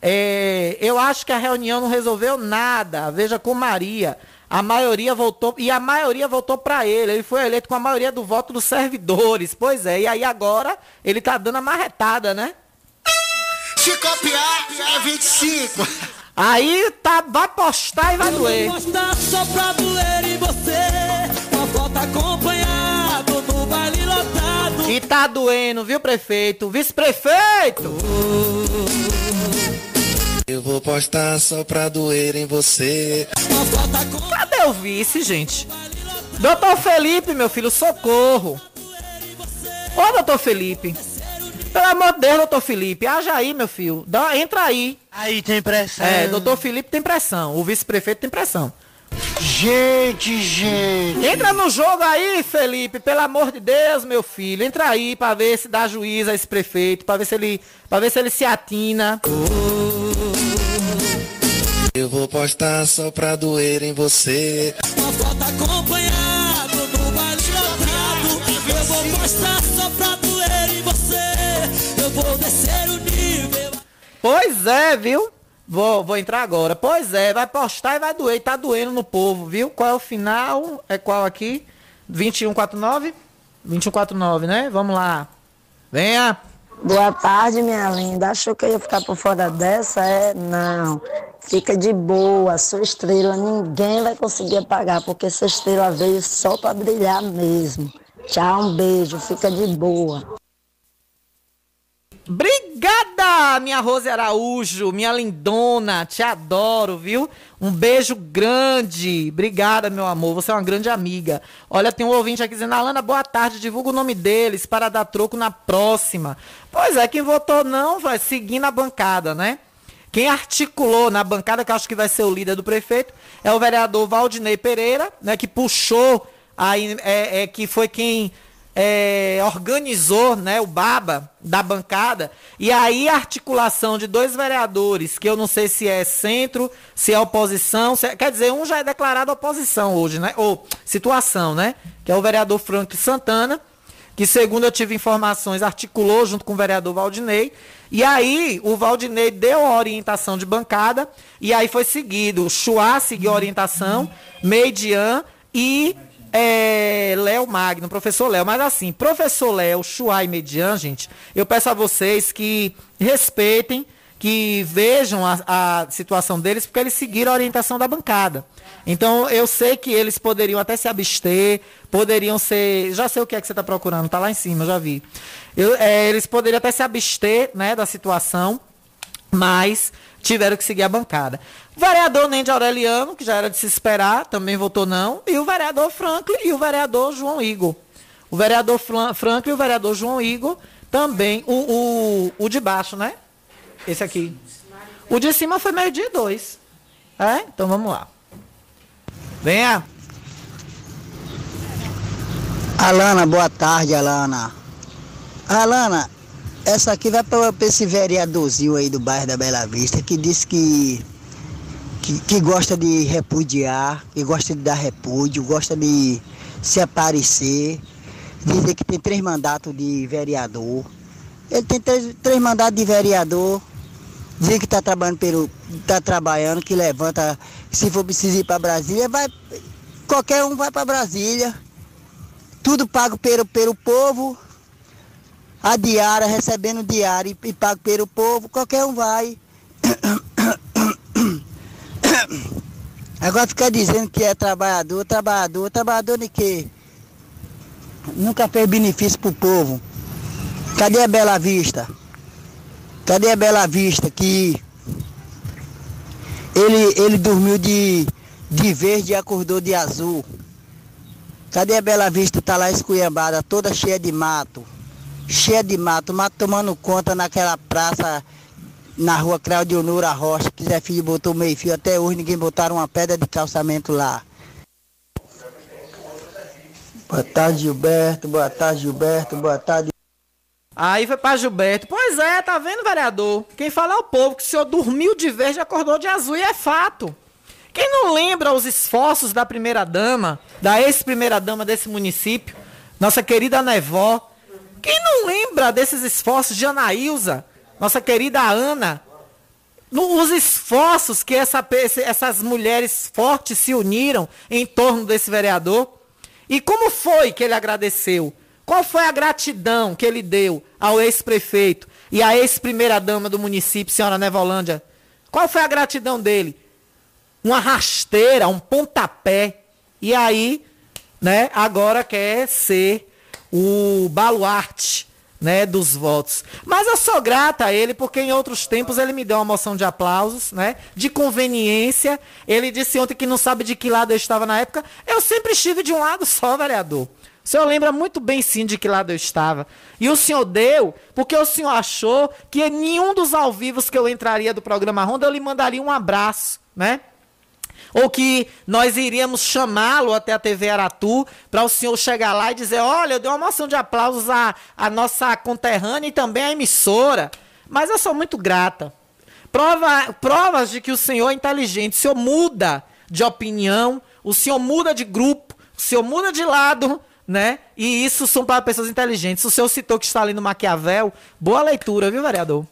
É, eu acho que a reunião não resolveu nada. Veja com Maria. A maioria votou, e a maioria votou pra ele. Ele foi eleito com a maioria do voto dos servidores. Pois é, e aí agora ele tá dando a marretada, né? Se copiar, é 25. Aí tá, vai postar e vai doer. Postar só pra doer em você. Uma foto acompanhado no baile lotado. E tá doendo, viu, prefeito? Vice-prefeito! Eu vou postar só pra doer em você. Cadê o vice, gente? Doutor Felipe, meu filho, socorro! Ô, doutor Felipe! Pelo amor de Deus, doutor Felipe, haja aí, meu filho. Dá, entra aí. Aí tem pressão. É, doutor Felipe tem pressão. O vice-prefeito tem pressão. Gente, gente. Entra no jogo aí, Felipe, pelo amor de Deus, meu filho. Entra aí pra ver se dá juiz a esse prefeito, pra ver se ele, pra ver se ele se atina. Eu vou postar só pra doer em você. Uma foto acompanhado Pois é, viu? Vou, vou entrar agora. Pois é, vai postar e vai doer. E tá doendo no povo, viu? Qual é o final? É qual aqui? 2149? 2149, né? Vamos lá. Venha. Boa tarde, minha linda. Achou que eu ia ficar por fora dessa? É? Não. Fica de boa. Sua estrela ninguém vai conseguir apagar, porque sua estrela veio só pra brilhar mesmo. Tchau, um beijo. Fica de boa. Obrigada, minha Rose Araújo, minha lindona, te adoro, viu? Um beijo grande. Obrigada, meu amor, você é uma grande amiga. Olha, tem um ouvinte aqui dizendo, Alana, boa tarde, divulga o nome deles para dar troco na próxima. Pois é, quem votou não vai seguir na bancada, né? Quem articulou na bancada, que acho que vai ser o líder do prefeito, é o vereador Valdinei Pereira, né? Que puxou, aí, é, é, que foi quem é, organizou né, o Baba da bancada. E aí a articulação de dois vereadores, que eu não sei se é centro, se é oposição, se é- quer dizer, um já é declarado oposição hoje, né? Ou situação, né? Que é o vereador Frank Santana, que segundo eu tive informações, articulou junto com o vereador Valdinei. E aí o Valdinei deu a orientação de bancada, e aí foi seguido. O Chuá seguiu a orientação, Meidian e é, Léo Magno, professor Léo. Mas assim, professor Léo, Chuá e Median, gente, eu peço a vocês que respeitem que vejam a, a situação deles, porque eles seguiram a orientação da bancada. Então, eu sei que eles poderiam até se abster, poderiam ser. Já sei o que é que você está procurando, está lá em cima, já vi. Eu, é, eles poderiam até se abster né, da situação, mas tiveram que seguir a bancada. Vereador Nende Aureliano, que já era de se esperar, também votou não, e o vereador Franklin e o vereador João Igor. O vereador Fran Franklin e o vereador João Igor também, o, o, o de baixo, né? Esse aqui. O de cima foi meio-dia e dois. É? Então vamos lá. Venha. Alana, boa tarde, Alana. Alana, essa aqui vai para esse vereadorzinho aí do bairro da Bela Vista que disse que, que, que gosta de repudiar, que gosta de dar repúdio, gosta de se aparecer, dizer que tem três mandatos de vereador. Ele tem três, três mandatos de vereador, dizer que está trabalhando pelo. tá trabalhando, que levanta, se for preciso ir para Brasília, vai. Qualquer um vai para Brasília. Tudo pago pelo, pelo povo. A diária, recebendo diária e, e pago pelo povo, qualquer um vai. Agora fica dizendo que é trabalhador, trabalhador, trabalhador de quê? Nunca fez benefício pro povo. Cadê a Bela Vista? Cadê a Bela Vista que ele, ele dormiu de, de verde e acordou de azul? Cadê a Bela Vista? Tá lá esculhambada, toda cheia de mato. Cheia de mato, mato tomando conta naquela praça na rua Claudionura Rocha, que Zé Filho botou meio fio. Até hoje ninguém botaram uma pedra de calçamento lá. Boa tarde, Gilberto. Boa tarde, Gilberto. Boa tarde. Aí foi pra Gilberto. Pois é, tá vendo, vereador? Quem fala é o povo, que o senhor dormiu de verde e acordou de azul, e é fato. Quem não lembra os esforços da primeira-dama, da ex-primeira-dama desse município, nossa querida Nevó? Quem não lembra desses esforços de Anaísa, nossa querida Ana? Os esforços que essa, essas mulheres fortes se uniram em torno desse vereador. E como foi que ele agradeceu? Qual foi a gratidão que ele deu ao ex-prefeito e à ex-primeira-dama do município, senhora Nevolândia? Qual foi a gratidão dele? Uma rasteira, um pontapé. E aí, né, agora quer ser o baluarte né, dos votos. Mas eu sou grata a ele porque em outros tempos ele me deu uma moção de aplausos, né, de conveniência. Ele disse ontem que não sabe de que lado eu estava na época. Eu sempre estive de um lado só, vereador. O senhor lembra muito bem sim de que lado eu estava. E o senhor deu porque o senhor achou que nenhum dos ao vivos que eu entraria do programa Ronda eu lhe mandaria um abraço, né? Ou que nós iríamos chamá-lo até a TV Aratu para o senhor chegar lá e dizer: olha, eu dei uma moção de aplausos à, à nossa conterrânea e também à emissora. Mas eu sou muito grata. Prova, provas de que o senhor é inteligente. O senhor muda de opinião, o senhor muda de grupo, o senhor muda de lado né? E isso são para pessoas inteligentes. O senhor citou que está no Maquiavel. Boa leitura, viu, vereador?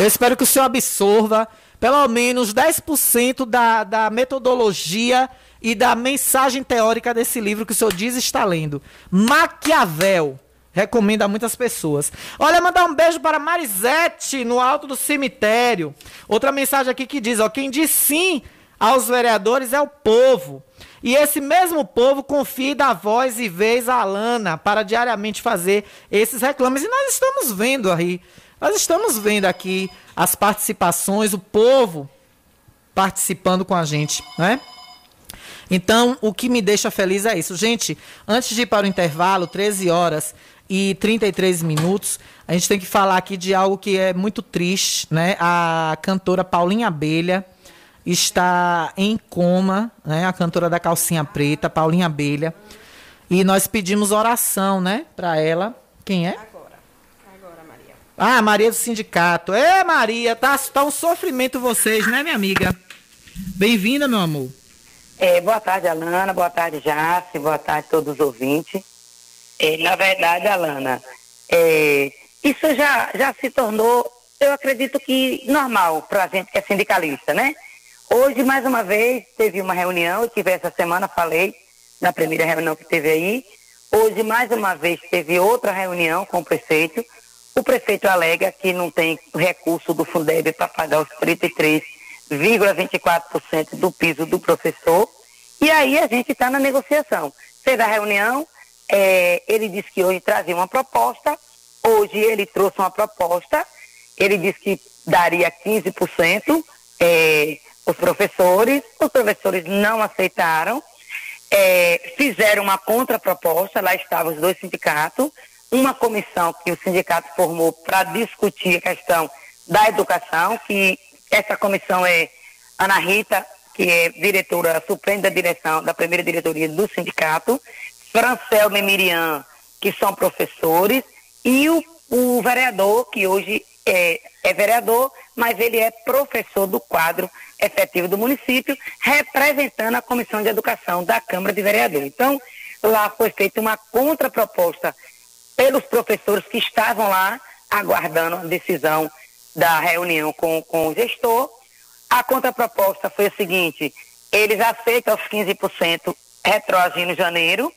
Eu espero que o senhor absorva pelo menos 10% da, da metodologia e da mensagem teórica desse livro que o senhor diz está lendo. Maquiavel. Recomendo a muitas pessoas. Olha, mandar um beijo para Marisete, no alto do cemitério. Outra mensagem aqui que diz: ó, quem diz sim aos vereadores é o povo. E esse mesmo povo confia dá voz e vez a Alana para diariamente fazer esses reclames. E nós estamos vendo aí, nós estamos vendo aqui as participações, o povo participando com a gente, né? Então, o que me deixa feliz é isso. Gente, antes de ir para o intervalo, 13 horas e 33 minutos, a gente tem que falar aqui de algo que é muito triste, né? A cantora Paulinha Abelha, está em coma, né? A cantora da calcinha preta, Paulinha Abelha. E nós pedimos oração, né, para ela. Quem é? Ah, Maria do sindicato. É, Maria, tá, tá um sofrimento vocês, né, minha amiga? Bem-vinda, meu amor. É, boa tarde, Alana. Boa tarde, Jace. Boa tarde a todos os ouvintes. É, na verdade, Alana, é, isso já, já se tornou, eu acredito que normal para a gente que é sindicalista, né? Hoje, mais uma vez, teve uma reunião, eu tive essa semana, falei, na primeira reunião que teve aí. Hoje, mais uma vez, teve outra reunião com o prefeito. O prefeito alega que não tem recurso do Fundeb para pagar os 33,24% do piso do professor. E aí a gente está na negociação. Fez a reunião, é, ele disse que hoje trazia uma proposta, hoje ele trouxe uma proposta, ele disse que daria 15% é, os professores, os professores não aceitaram, é, fizeram uma contraproposta, lá estavam os dois sindicatos, uma comissão que o sindicato formou para discutir a questão da educação, que essa comissão é Ana Rita, que é diretora suprema da direção, da primeira diretoria do sindicato, Francelme e Miriam, que são professores, e o, o vereador, que hoje é, é vereador, mas ele é professor do quadro efetivo do município, representando a Comissão de Educação da Câmara de Vereadores. Então, lá foi feita uma contraproposta pelos professores que estavam lá aguardando a decisão da reunião com, com o gestor. A contraproposta foi a seguinte: eles aceitam os 15% retroagindo em janeiro,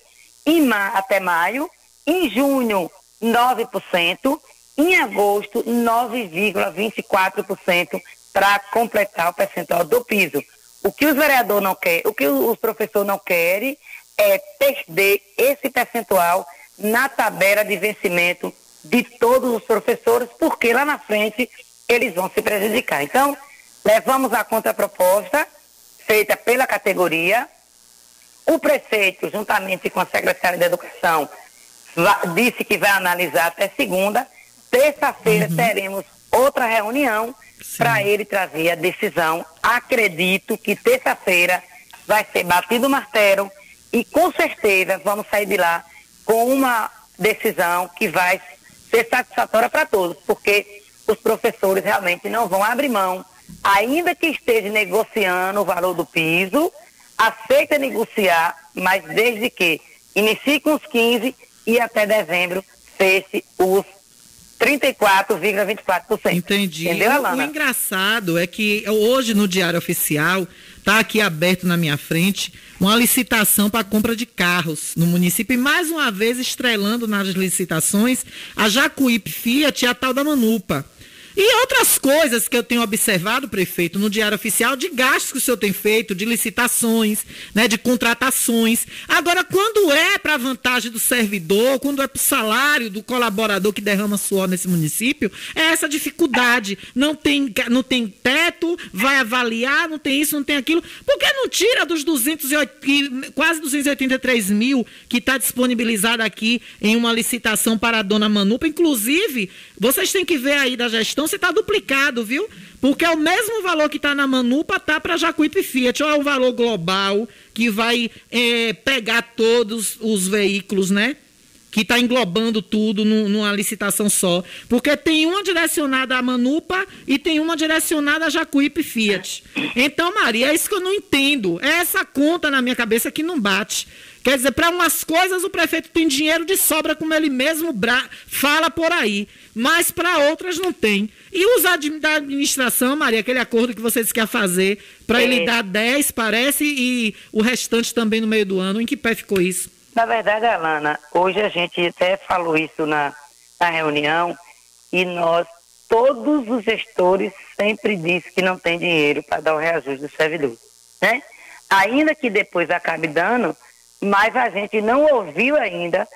em até maio, em junho, 9%, em agosto, 9,24% para completar o percentual do piso. O que os vereadores não querem, o que os professores não querem é perder esse percentual na tabela de vencimento de todos os professores, porque lá na frente eles vão se prejudicar. Então, levamos a contraproposta feita pela categoria. O prefeito, juntamente com a secretária de Educação, disse que vai analisar até segunda. Terça-feira uhum. teremos outra reunião para ele trazer a decisão. Acredito que terça-feira vai ser batido o martelo e com certeza vamos sair de lá com uma decisão que vai ser satisfatória para todos, porque os professores realmente não vão abrir mão, ainda que esteja negociando o valor do piso, aceita negociar, mas desde que inicie com os 15 e até dezembro feche os 34,24%. Entendi. Entendeu, Alana? O, o engraçado é que hoje no Diário Oficial está aqui aberto na minha frente uma licitação para compra de carros no município e mais uma vez estrelando nas licitações a Jacuípe Fiat e a tal da Manupa. E outras coisas que eu tenho observado, prefeito, no Diário Oficial, de gastos que o senhor tem feito, de licitações, né, de contratações. Agora, quando é para a vantagem do servidor, quando é para o salário do colaborador que derrama suor nesse município, é essa dificuldade. Não tem, não tem teto, vai avaliar, não tem isso, não tem aquilo. Por que não tira dos 208, quase 283 mil que está disponibilizado aqui em uma licitação para a dona Manupa? Inclusive, vocês têm que ver aí da gestão então você está duplicado, viu? Porque é o mesmo valor que está na Manupa, tá para Jacuípe Fiat. Ou é o valor global que vai é, pegar todos os veículos, né? Que está englobando tudo numa licitação só. Porque tem uma direcionada à Manupa e tem uma direcionada a Jacuípe Fiat. Então, Maria, é isso que eu não entendo. É essa conta na minha cabeça que não bate. Quer dizer, para umas coisas o prefeito tem dinheiro de sobra, como ele mesmo fala por aí, mas para outras não tem. E os da administração, Maria, aquele acordo que vocês querem fazer, para é. ele dar 10, parece, e o restante também no meio do ano, em que pé ficou isso? Na verdade, Alana, hoje a gente até falou isso na, na reunião, e nós, todos os gestores, sempre dizem que não tem dinheiro para dar o reajuste do servidor. Né? Ainda que depois acabe dando mas a gente não ouviu ainda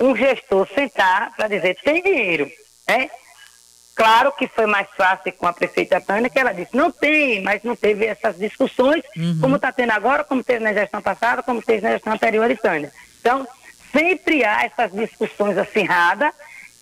um gestor sentar para dizer tem dinheiro, né? Claro que foi mais fácil com a prefeita Tânia, que ela disse, não tem, mas não teve essas discussões, uhum. como está tendo agora, como teve na gestão passada, como teve na gestão anterior de Tânia. Então, sempre há essas discussões acirradas,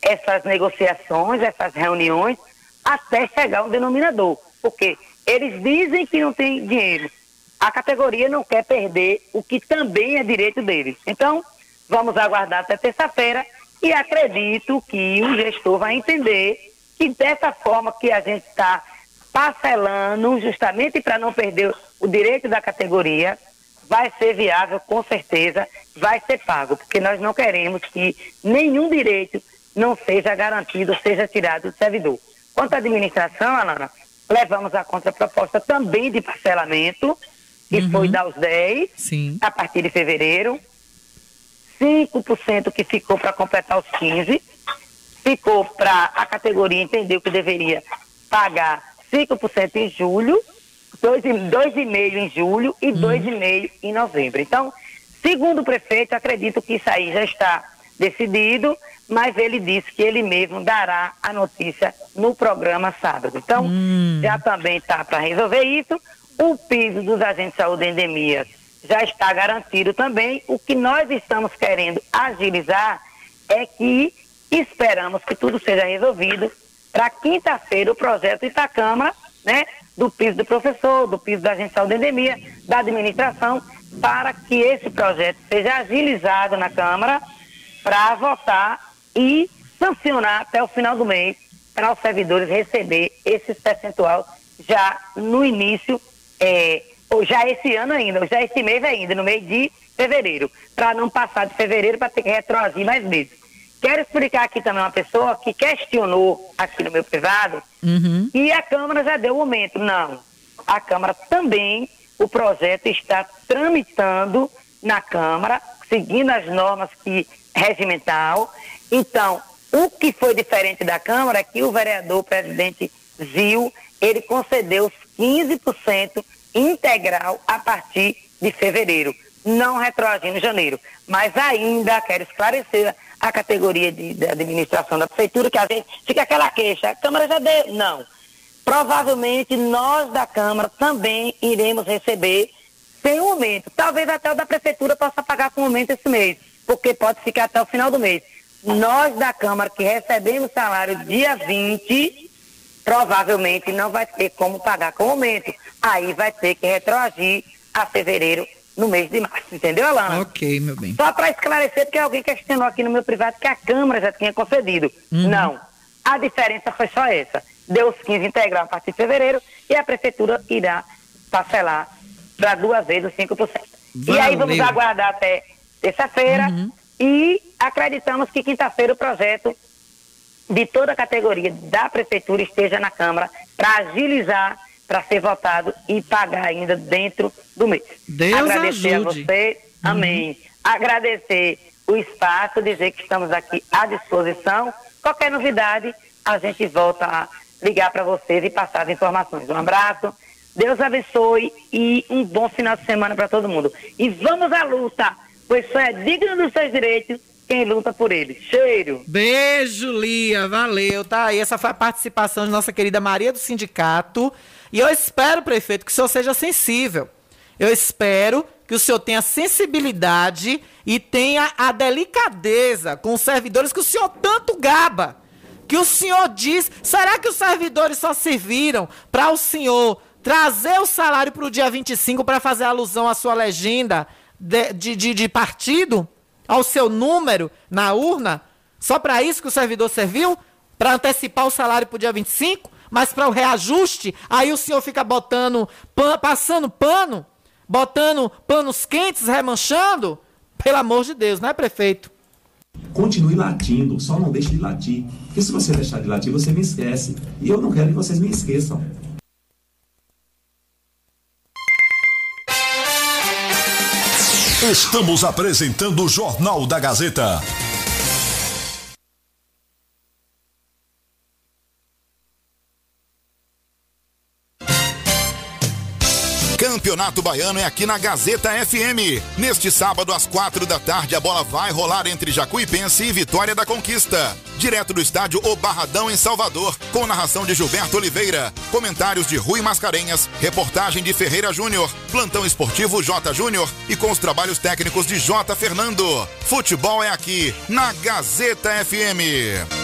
essas negociações, essas reuniões, até chegar um denominador. Porque eles dizem que não tem dinheiro, a categoria não quer perder o que também é direito deles. Então, vamos aguardar até terça-feira e acredito que o gestor vai entender que dessa forma que a gente está parcelando, justamente para não perder o direito da categoria, vai ser viável, com certeza, vai ser pago, porque nós não queremos que nenhum direito não seja garantido, seja tirado do servidor. Quanto à administração, Alana, levamos a contraproposta também de parcelamento, que uhum. foi dar os 10 Sim. a partir de fevereiro, 5% que ficou para completar os 15, ficou para a categoria entender que deveria pagar 5% em julho, 2,5% em julho e 2,5% em novembro. Então, segundo o prefeito, acredito que isso aí já está decidido, mas ele disse que ele mesmo dará a notícia no programa sábado. Então, já também está para resolver isso. O piso dos agentes de saúde endemias já está garantido também. O que nós estamos querendo agilizar é que esperamos que tudo seja resolvido para quinta-feira o projeto Itacama, né, do piso do professor, do piso da agente de saúde endemia, da administração, para que esse projeto seja agilizado na Câmara para votar e sancionar até o final do mês para os servidores receber esse percentual já no início, é, ou já esse ano ainda, ou já esse mês ainda, no mês de fevereiro, para não passar de fevereiro para ter que retroagir mais meses. Quero explicar aqui também uma pessoa que questionou aqui no meu privado e a Câmara já deu o aumento. Não. A Câmara também, o projeto está tramitando na Câmara, seguindo as normas que regimental. Então, o que foi diferente da Câmara é que o vereador o presidente Zil, ele concedeu os 15% integral a partir de fevereiro, não retroagindo em janeiro. Mas ainda quero esclarecer a categoria de, de administração da prefeitura, que a gente fica aquela queixa, a Câmara já deu. Não. Provavelmente nós da Câmara também iremos receber sem um aumento. Talvez até o da prefeitura possa pagar com aumento esse mês, porque pode ficar até o final do mês. Nós da Câmara que recebemos salário dia 20, provavelmente não vai ter como pagar com aumento. Aí vai ter que retroagir a fevereiro no mês de março, entendeu, Alana? Ok, meu bem. Só para esclarecer, porque alguém questionou aqui no meu privado que a Câmara já tinha concedido. Uhum. Não. A diferença foi só essa. Deu os 15 integral a partir de fevereiro e a Prefeitura irá parcelar para duas vezes os 5%. E aí vamos aguardar até terça-feira e acreditamos que quinta-feira o projeto de toda a categoria da Prefeitura esteja na Câmara para agilizar, para ser votado e pagar ainda dentro do mês. Deus Agradecer ajude. a você, amém. Agradecer o espaço, dizer que estamos aqui à disposição. Qualquer novidade, a gente volta a ligar para vocês e passar as informações. Um abraço, Deus abençoe e um bom final de semana para todo mundo. E vamos à luta, pois só é digno dos seus direitos quem luta por eles. Cheiro! Beijo, Lia, valeu, tá aí. Essa foi a participação de nossa querida Maria do Sindicato. E eu espero, prefeito, que o senhor seja sensível. Eu espero que o senhor tenha sensibilidade e tenha a delicadeza com os servidores que o senhor tanto gaba. Que o senhor diz. Será que os servidores só serviram para o senhor trazer o salário para o dia 25 para fazer alusão à sua legenda de, de, de- de partido? Ao seu número na urna? Só para isso que o servidor serviu? Para antecipar o salário para o dia 25? Mas para o reajuste, aí o senhor fica botando, pan- passando pano, botando panos quentes, remanchando? Pelo amor de Deus, não é, prefeito? Continue latindo, só não deixe de latir. Porque se você deixar de latir, você me esquece. E eu não quero que vocês me esqueçam. Estamos apresentando o Jornal da Gazeta. Campeonato Baiano é aqui na Gazeta FM. Neste sábado, às quatro da tarde, a bola vai rolar entre Jacuipense e Vitória da Conquista. Direto do estádio O Barradão, em Salvador, com narração de Gilberto Oliveira, comentários de Rui Mascarenhas, reportagem de Ferreira Júnior, plantão esportivo J Júnior e com os trabalhos técnicos de J Fernando. Futebol é aqui, na Gazeta FM.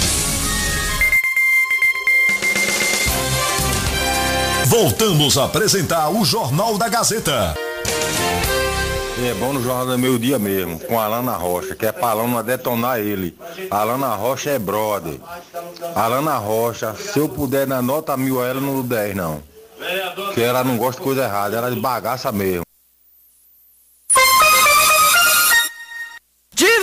Voltamos a apresentar o Jornal da Gazeta. É bom no Jornal do Meio Dia mesmo, com Alana Rocha, que é pra Alana detonar ele. Alana Rocha é brother. Alana Rocha, se eu puder dar nota mil ela, não dou 10 não. Que ela não gosta de coisa errada, ela é de bagaça mesmo.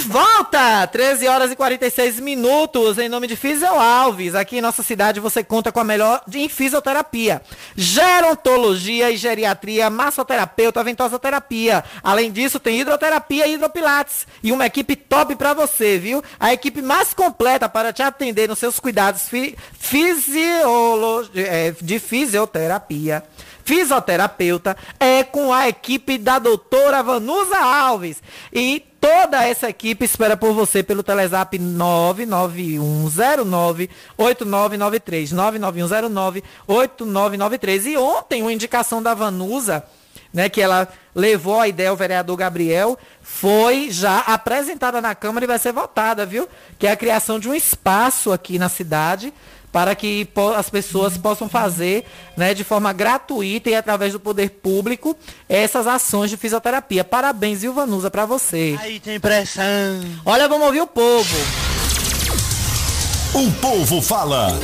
Volta! 13 horas e 46 minutos, em nome de Fisio Alves. Aqui em nossa cidade você conta com a melhor em fisioterapia, gerontologia e geriatria, massoterapeuta, ventosa terapia. Além disso, tem hidroterapia e hidropilates. E uma equipe top para você, viu? A equipe mais completa para te atender nos seus cuidados fi é, de fisioterapia fisioterapeuta, é com a equipe da doutora Vanusa Alves. E toda essa equipe espera por você pelo Telezap 99109-8993. 99109-8993. E ontem, uma indicação da Vanusa, né, que ela levou a ideia ao vereador Gabriel, foi já apresentada na Câmara e vai ser votada, viu? Que é a criação de um espaço aqui na cidade para que as pessoas possam fazer né, de forma gratuita e através do poder público essas ações de fisioterapia. Parabéns, Ilvanusa, para você. Aí tem pressão. Olha, vamos ouvir o povo. O povo fala.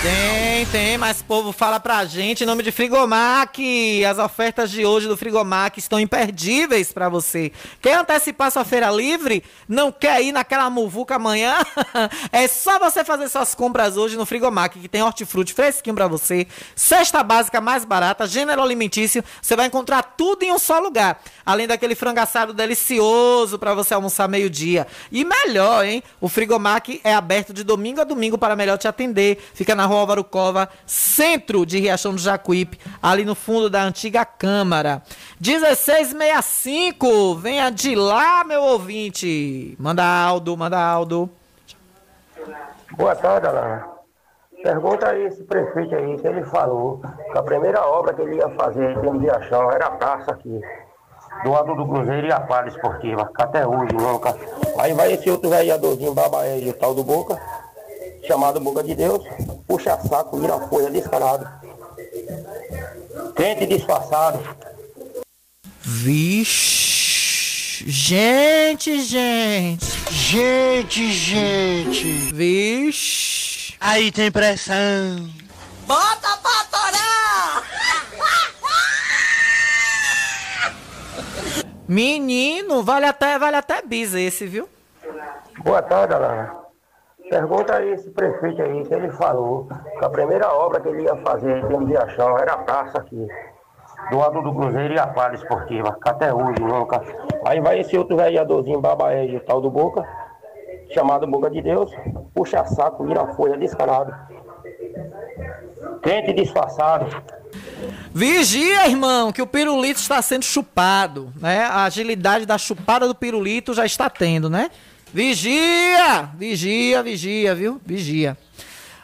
Tem, tem, mas povo fala pra gente em nome de Frigomac. As ofertas de hoje do Frigomac estão imperdíveis para você. Quer antecipar sua feira livre? Não quer ir naquela muvuca amanhã? é só você fazer suas compras hoje no Frigomac, que tem hortifruti fresquinho para você, cesta básica mais barata, gênero alimentício. Você vai encontrar tudo em um só lugar. Além daquele frango assado delicioso para você almoçar meio-dia. E melhor, hein? O Frigomac é aberto de domingo a domingo para melhor te atender. Fica na rua Álvaro Cova, centro de Riachão do Jacuípe, ali no fundo da antiga Câmara. 1665, venha de lá, meu ouvinte. Manda Aldo, manda Aldo. Boa tarde, Alana. Pergunta aí esse prefeito aí, que ele falou que a primeira obra que ele ia fazer em Riachão era a praça aqui. Do lado do Cruzeiro e a quadra esportiva, até hoje nunca. Aí vai esse outro vereadorzinho babaé tal do Boca, chamado Boca de Deus, puxa saco, vira folha descarado. Crente disfarçado. Vixe. Gente, gente. Gente, gente. Vixe. Aí tem pressão. Bota pra torar! Menino, vale até, vale até bis esse, viu? Boa tarde, Alana. Pergunta aí esse prefeito aí, que ele falou que a primeira obra que ele ia fazer em Riachão era a praça aqui. Do lado do Cruzeiro e a quadra esportiva, até hoje nunca. Aí vai esse outro vereadorzinho babaé de tal do Boca, chamado Boca de Deus, puxa saco, vira folha descarado. crente disfarçado. Vigia, irmão, que o pirulito está sendo chupado, né? A agilidade da chupada do pirulito já está tendo, né? Vigia! Vigia, vigia, viu? Vigia.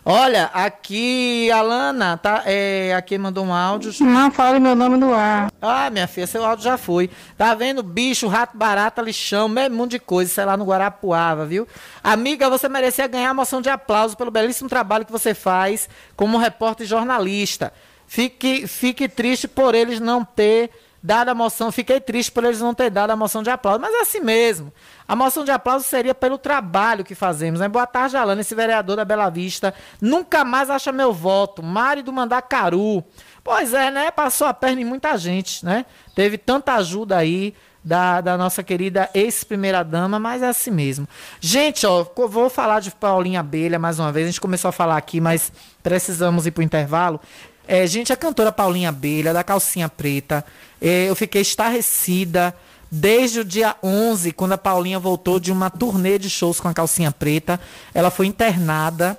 Olha, aqui, Alana, tá? É, aqui mandou um áudio. Não fale meu nome no ar. Ah, minha filha, seu áudio já foi. Tá vendo? Bicho, rato, barata, lixão, mesmo monte de coisa, sei lá, no Guarapuava, viu? Amiga, você merecia ganhar a moção de aplauso pelo belíssimo trabalho que você faz como repórter e jornalista. Fique, fique triste por eles não ter dado a moção. Fiquei triste por eles não ter dado a moção de aplauso. Mas é assim mesmo. A moção de aplauso seria pelo trabalho que fazemos. Né? Boa tarde, Alana, esse vereador da Bela Vista. Nunca mais acha meu voto. Mário do Mandacaru. Pois é, né? Passou a perna em muita gente, né? Teve tanta ajuda aí da, da nossa querida ex-primeira-dama, mas é assim mesmo. Gente, ó, vou falar de Paulinha Abelha mais uma vez. A gente começou a falar aqui, mas precisamos ir para o intervalo. É, gente, a cantora Paulinha Abelha, da Calcinha Preta, é, eu fiquei estarrecida desde o dia 11, quando a Paulinha voltou de uma turnê de shows com a Calcinha Preta. Ela foi internada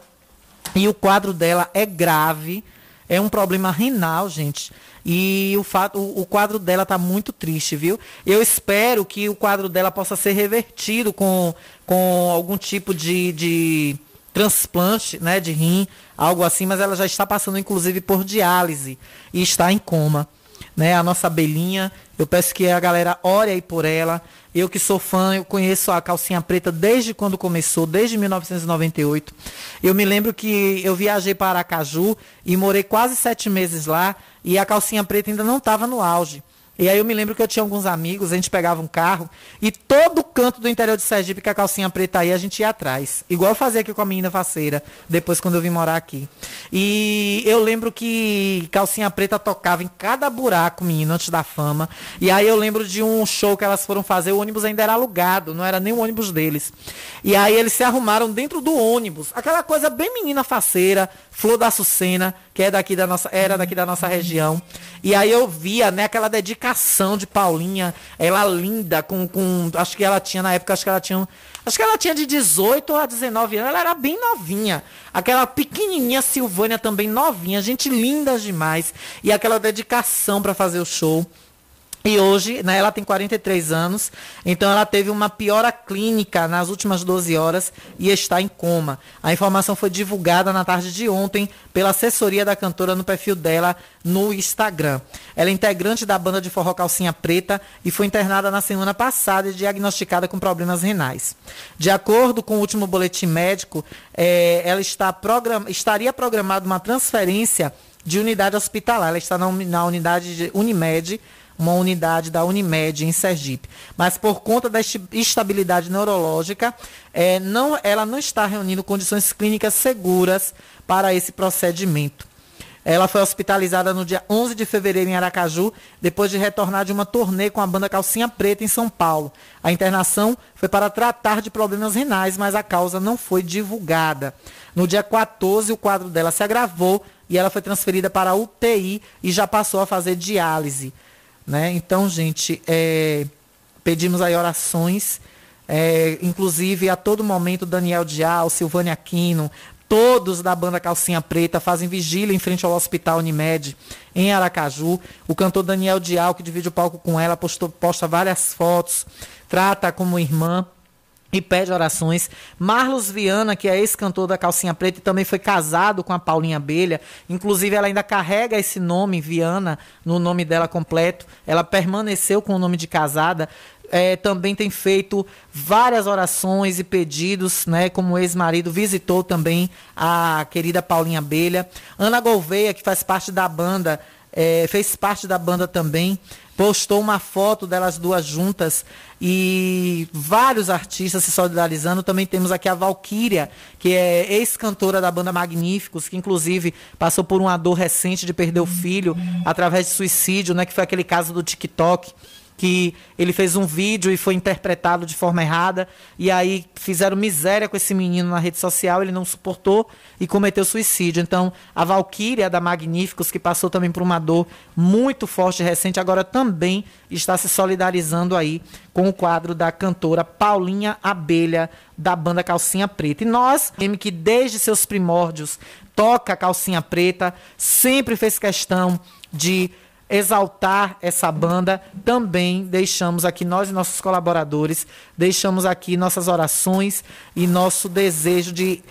e o quadro dela é grave. É um problema renal, gente. E o, fato, o, o quadro dela está muito triste, viu? Eu espero que o quadro dela possa ser revertido com, com algum tipo de, de transplante né, de rim, algo assim, mas ela já está passando, inclusive, por diálise e está em coma né? A nossa abelhinha. Eu peço que a galera ore aí por ela. Eu que sou fã, eu conheço a calcinha preta desde quando começou, desde 1998. Eu me lembro que eu viajei para Aracaju e morei quase sete meses lá e a calcinha preta ainda não estava no auge. E aí eu me lembro que eu tinha alguns amigos, a gente pegava um carro e todo canto do interior de Sergipe que a calcinha preta aí a gente ia atrás. Igual eu fazia aqui com a menina faceira, depois quando eu vim morar aqui. E eu lembro que calcinha preta tocava em cada buraco, menino, antes da fama. E aí eu lembro de um show que elas foram fazer, o ônibus ainda era alugado, não era nem o ônibus deles. E aí eles se arrumaram dentro do ônibus, aquela coisa bem menina faceira, Flor da Sucena, que é daqui da nossa, era daqui da nossa região. E aí eu via, né, aquela dedicação de Paulinha, ela linda, com, com. Acho que ela tinha, na época, acho que ela tinha. Acho que ela tinha de 18 a 19 anos, ela era bem novinha. Aquela pequenininha Silvânia também novinha, gente linda demais. E aquela dedicação para fazer o show. E hoje, né, ela tem 43 anos, então ela teve uma piora clínica nas últimas 12 horas e está em coma. A informação foi divulgada na tarde de ontem pela assessoria da cantora no perfil dela no Instagram. Ela é integrante da banda de forró Calcinha Preta e foi internada na semana passada e diagnosticada com problemas renais. De acordo com o último boletim médico, é, ela está program estaria programada uma transferência de unidade hospitalar. Ela está na, na unidade de Unimed uma unidade da Unimed em Sergipe. Mas por conta da estabilidade neurológica, é, não, ela não está reunindo condições clínicas seguras para esse procedimento. Ela foi hospitalizada no dia 11 de fevereiro em Aracaju, depois de retornar de uma turnê com a banda Calcinha Preta em São Paulo. A internação foi para tratar de problemas renais, mas a causa não foi divulgada. No dia 14, o quadro dela se agravou e ela foi transferida para a UTI e já passou a fazer diálise. Né? Então, gente, é, pedimos aí orações, é, inclusive a todo momento Daniel Dial, Silvânia Aquino, todos da banda Calcinha Preta fazem vigília em frente ao Hospital Unimed em Aracaju. O cantor Daniel Dial, que divide o palco com ela, postou, posta várias fotos, trata como irmã e pede orações. Marlos Viana, que é ex-cantor da Calcinha Preta e também foi casado com a Paulinha Abelha. Inclusive, ela ainda carrega esse nome, Viana, no nome dela completo. Ela permaneceu com o nome de casada. É, também tem feito várias orações e pedidos, né? Como ex-marido, visitou também a querida Paulinha Abelha. Ana Gouveia, que faz parte da banda, é, fez parte da banda também postou uma foto delas duas juntas e vários artistas se solidarizando. Também temos aqui a Valkyria, que é ex-cantora da banda Magníficos, que inclusive passou por uma dor recente de perder o filho através de suicídio, né, que foi aquele caso do TikTok. Que ele fez um vídeo e foi interpretado de forma errada, e aí fizeram miséria com esse menino na rede social, ele não suportou e cometeu suicídio. Então, a Valkyria da Magníficos, que passou também por uma dor muito forte recente, agora também está se solidarizando aí com o quadro da cantora Paulinha Abelha, da banda Calcinha Preta. E nós, que desde seus primórdios toca Calcinha Preta, sempre fez questão de exaltar essa banda, também deixamos aqui, nós e nossos colaboradores, deixamos aqui nossas orações e nosso desejo de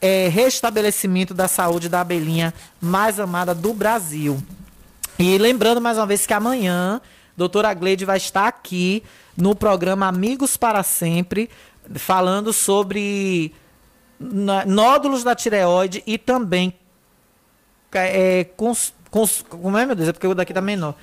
é, restabelecimento da saúde da abelhinha mais amada do Brasil. E lembrando mais uma vez que amanhã, doutora Gleide vai estar aqui no programa Amigos para Sempre, falando sobre nódulos da tireoide e também é, cons, cons, como é, meu Deus? É porque o daqui tá menor.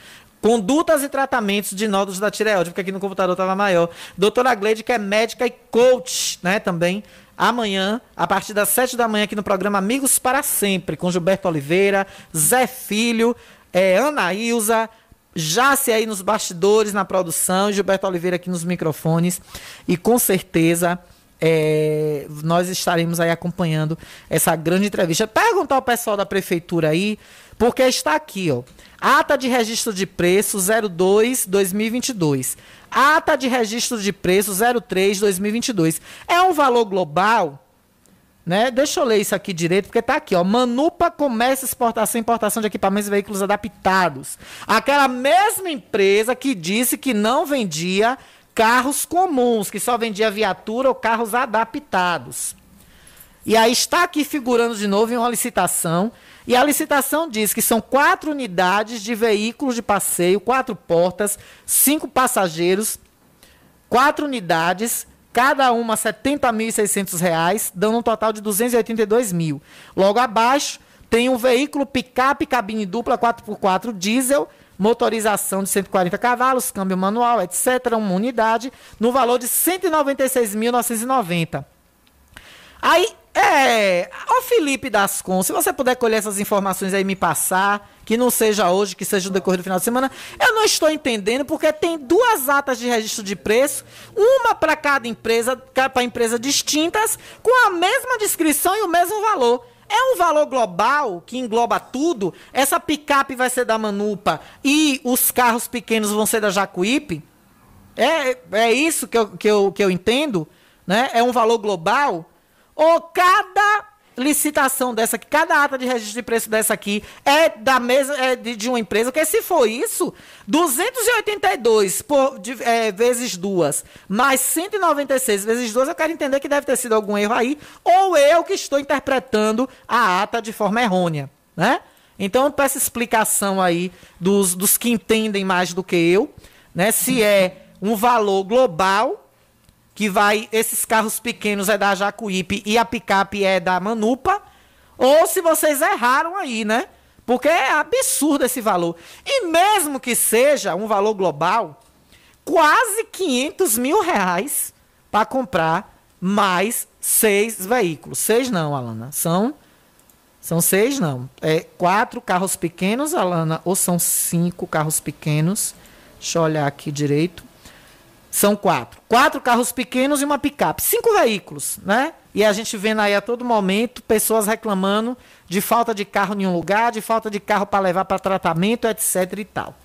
Condutas e tratamentos de nódulos da tireoide, porque aqui no computador estava maior. Doutora Gleide, que é médica e coach, né, também. Amanhã, a partir das sete da manhã, aqui no programa Amigos para Sempre, com Gilberto Oliveira, Zé Filho, é, Ana Ilza, Jace aí nos bastidores, na produção, Gilberto Oliveira aqui nos microfones. E com certeza é, nós estaremos aí acompanhando essa grande entrevista. Perguntar ao pessoal da prefeitura aí, porque está aqui, ó. Ata de registro de preço 02 2022. Ata de registro de preço 03 2022. É um valor global, né? Deixa eu ler isso aqui direito, porque tá aqui, ó. Manupa Comércio, Exportação e Importação de Equipamentos e Veículos Adaptados. Aquela mesma empresa que disse que não vendia carros comuns, que só vendia viatura ou carros adaptados. E aí está aqui figurando de novo em uma licitação. E a licitação diz que são quatro unidades de veículos de passeio, quatro portas, cinco passageiros, quatro unidades, cada uma R$ 70.600, dando um total de 282 mil. Logo abaixo tem um veículo picape cabine dupla 4x4 diesel motorização de 140 cavalos, câmbio manual, etc., uma unidade, no valor de 196.990. Aí, é. Ô Felipe Dascon, se você puder colher essas informações aí e me passar, que não seja hoje, que seja no decorrer do final de semana, eu não estou entendendo, porque tem duas atas de registro de preço, uma para cada empresa, para empresas distintas, com a mesma descrição e o mesmo valor. É um valor global que engloba tudo. Essa picape vai ser da Manupa e os carros pequenos vão ser da Jacuípe. É, é isso que eu, que, eu, que eu entendo. Né? É um valor global. Ou cada licitação dessa aqui, cada ata de registro de preço dessa aqui é da mesa é de, de uma empresa, porque se for isso, 282 por, de, é, vezes duas, mais 196 vezes duas, eu quero entender que deve ter sido algum erro aí, ou eu que estou interpretando a ata de forma errônea, né? Então peço explicação aí dos, dos que entendem mais do que eu, né? Se é um valor global que vai esses carros pequenos é da Jacuípe e a picape é da Manupa, ou se vocês erraram aí, né? Porque é absurdo esse valor. E mesmo que seja um valor global, quase 500 mil reais para comprar mais seis veículos. Seis não, Alana. São, são seis não. É quatro carros pequenos, Alana, ou são cinco carros pequenos. Deixa eu olhar aqui direito. São quatro. Quatro carros pequenos e uma picape. Cinco veículos, né? E a gente vendo aí a todo momento pessoas reclamando de falta de carro em um lugar, de falta de carro para levar para tratamento, etc e tal.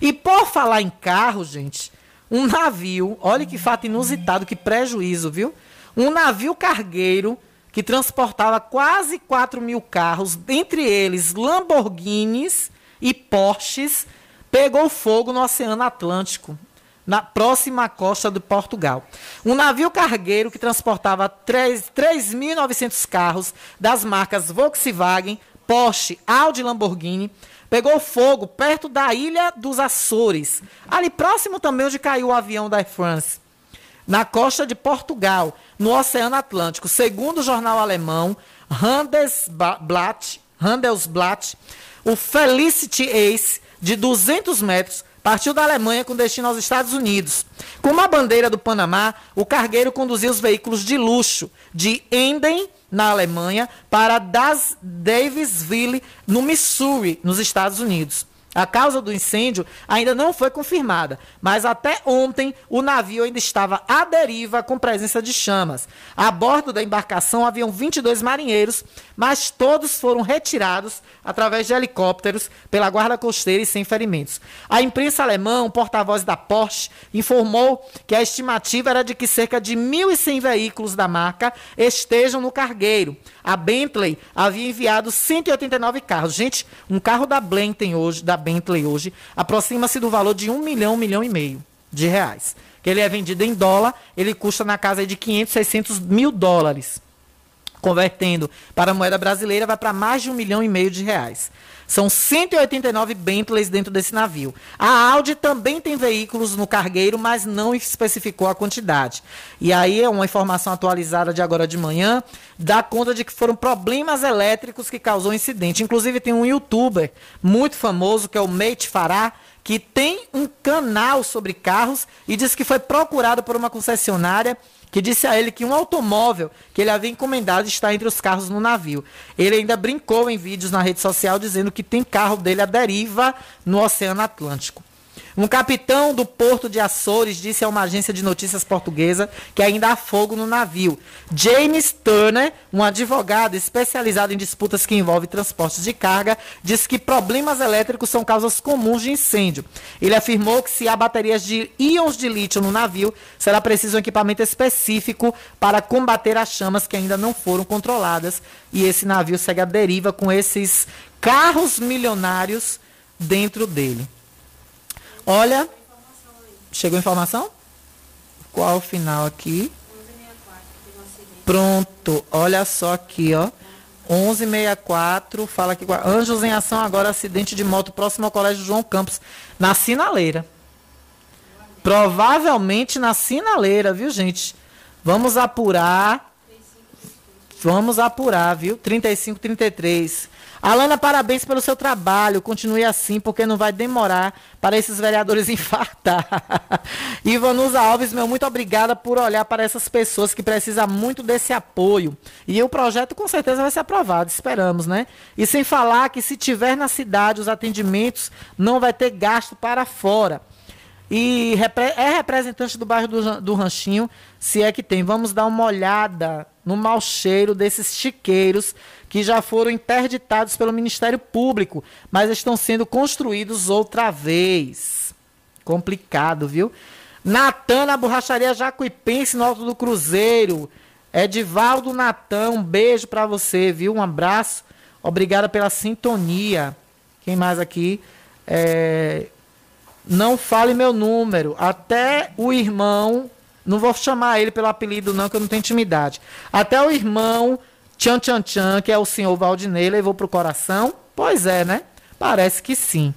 E por falar em carro, gente, um navio, olha que fato inusitado, que prejuízo, viu? Um navio cargueiro que transportava quase 4 mil carros, entre eles Lamborghinis e Porsches, pegou fogo no Oceano Atlântico na próxima costa de Portugal. Um navio cargueiro que transportava 3.900 carros das marcas Volkswagen, Porsche, Audi e Lamborghini pegou fogo perto da ilha dos Açores, ali próximo também onde caiu o avião da Air France, na costa de Portugal, no Oceano Atlântico. Segundo o jornal alemão Handelsblatt, Handelsblatt o Felicity Ace, de 200 metros, partiu da Alemanha com destino aos Estados Unidos. Com uma bandeira do Panamá, o cargueiro conduziu os veículos de luxo de Enden, na Alemanha, para das Davisville, no Missouri, nos Estados Unidos. A causa do incêndio ainda não foi confirmada, mas até ontem o navio ainda estava à deriva com presença de chamas. A bordo da embarcação haviam 22 marinheiros, mas todos foram retirados através de helicópteros pela guarda costeira e sem ferimentos. A imprensa alemã, um porta-voz da Porsche, informou que a estimativa era de que cerca de 1.100 veículos da marca estejam no cargueiro. A Bentley havia enviado 189 carros. Gente, um carro da Bentley hoje, da Bentley hoje aproxima-se do valor de um milhão, um milhão e meio de reais. Que ele é vendido em dólar, ele custa na casa de 500, 600 mil dólares. Convertendo para a moeda brasileira, vai para mais de um milhão e meio de reais. São 189 Bentleys dentro desse navio. A Audi também tem veículos no cargueiro, mas não especificou a quantidade. E aí é uma informação atualizada de agora de manhã, dá conta de que foram problemas elétricos que causou o incidente. Inclusive tem um youtuber muito famoso, que é o Mate Farah, que tem um canal sobre carros e diz que foi procurado por uma concessionária que disse a ele que um automóvel que ele havia encomendado está entre os carros no navio. Ele ainda brincou em vídeos na rede social dizendo que tem carro dele à deriva no Oceano Atlântico. Um capitão do porto de Açores disse a uma agência de notícias portuguesa que ainda há fogo no navio. James Turner, um advogado especializado em disputas que envolvem transportes de carga, disse que problemas elétricos são causas comuns de incêndio. Ele afirmou que se há baterias de íons de lítio no navio, será preciso um equipamento específico para combater as chamas que ainda não foram controladas. E esse navio segue à deriva com esses carros milionários dentro dele. Olha, chegou informação? Qual o final aqui? Pronto, olha só aqui, ó. 1164, fala aqui. Anjos em ação agora, acidente de moto próximo ao Colégio João Campos, na sinaleira. Provavelmente na sinaleira, viu, gente? Vamos apurar. Vamos apurar, viu? 35, 33. Alana, parabéns pelo seu trabalho. Continue assim, porque não vai demorar para esses vereadores infartar. Ivanusa Alves, meu muito obrigada por olhar para essas pessoas que precisam muito desse apoio. E o projeto com certeza vai ser aprovado, esperamos, né? E sem falar que se tiver na cidade os atendimentos, não vai ter gasto para fora. E é representante do bairro do, do Ranchinho, se é que tem. Vamos dar uma olhada no mau cheiro desses chiqueiros que já foram interditados pelo Ministério Público, mas estão sendo construídos outra vez. Complicado, viu? Natan na borracharia Jacuipense, no Alto do Cruzeiro. Edivaldo Natan, um beijo para você, viu? Um abraço. Obrigada pela sintonia. Quem mais aqui? É... Não fale meu número. Até o irmão. Não vou chamar ele pelo apelido, não, que eu não tenho intimidade. Até o irmão Tchan Tchan Tchan, que é o senhor Valdinei, levou pro coração? Pois é, né? Parece que sim.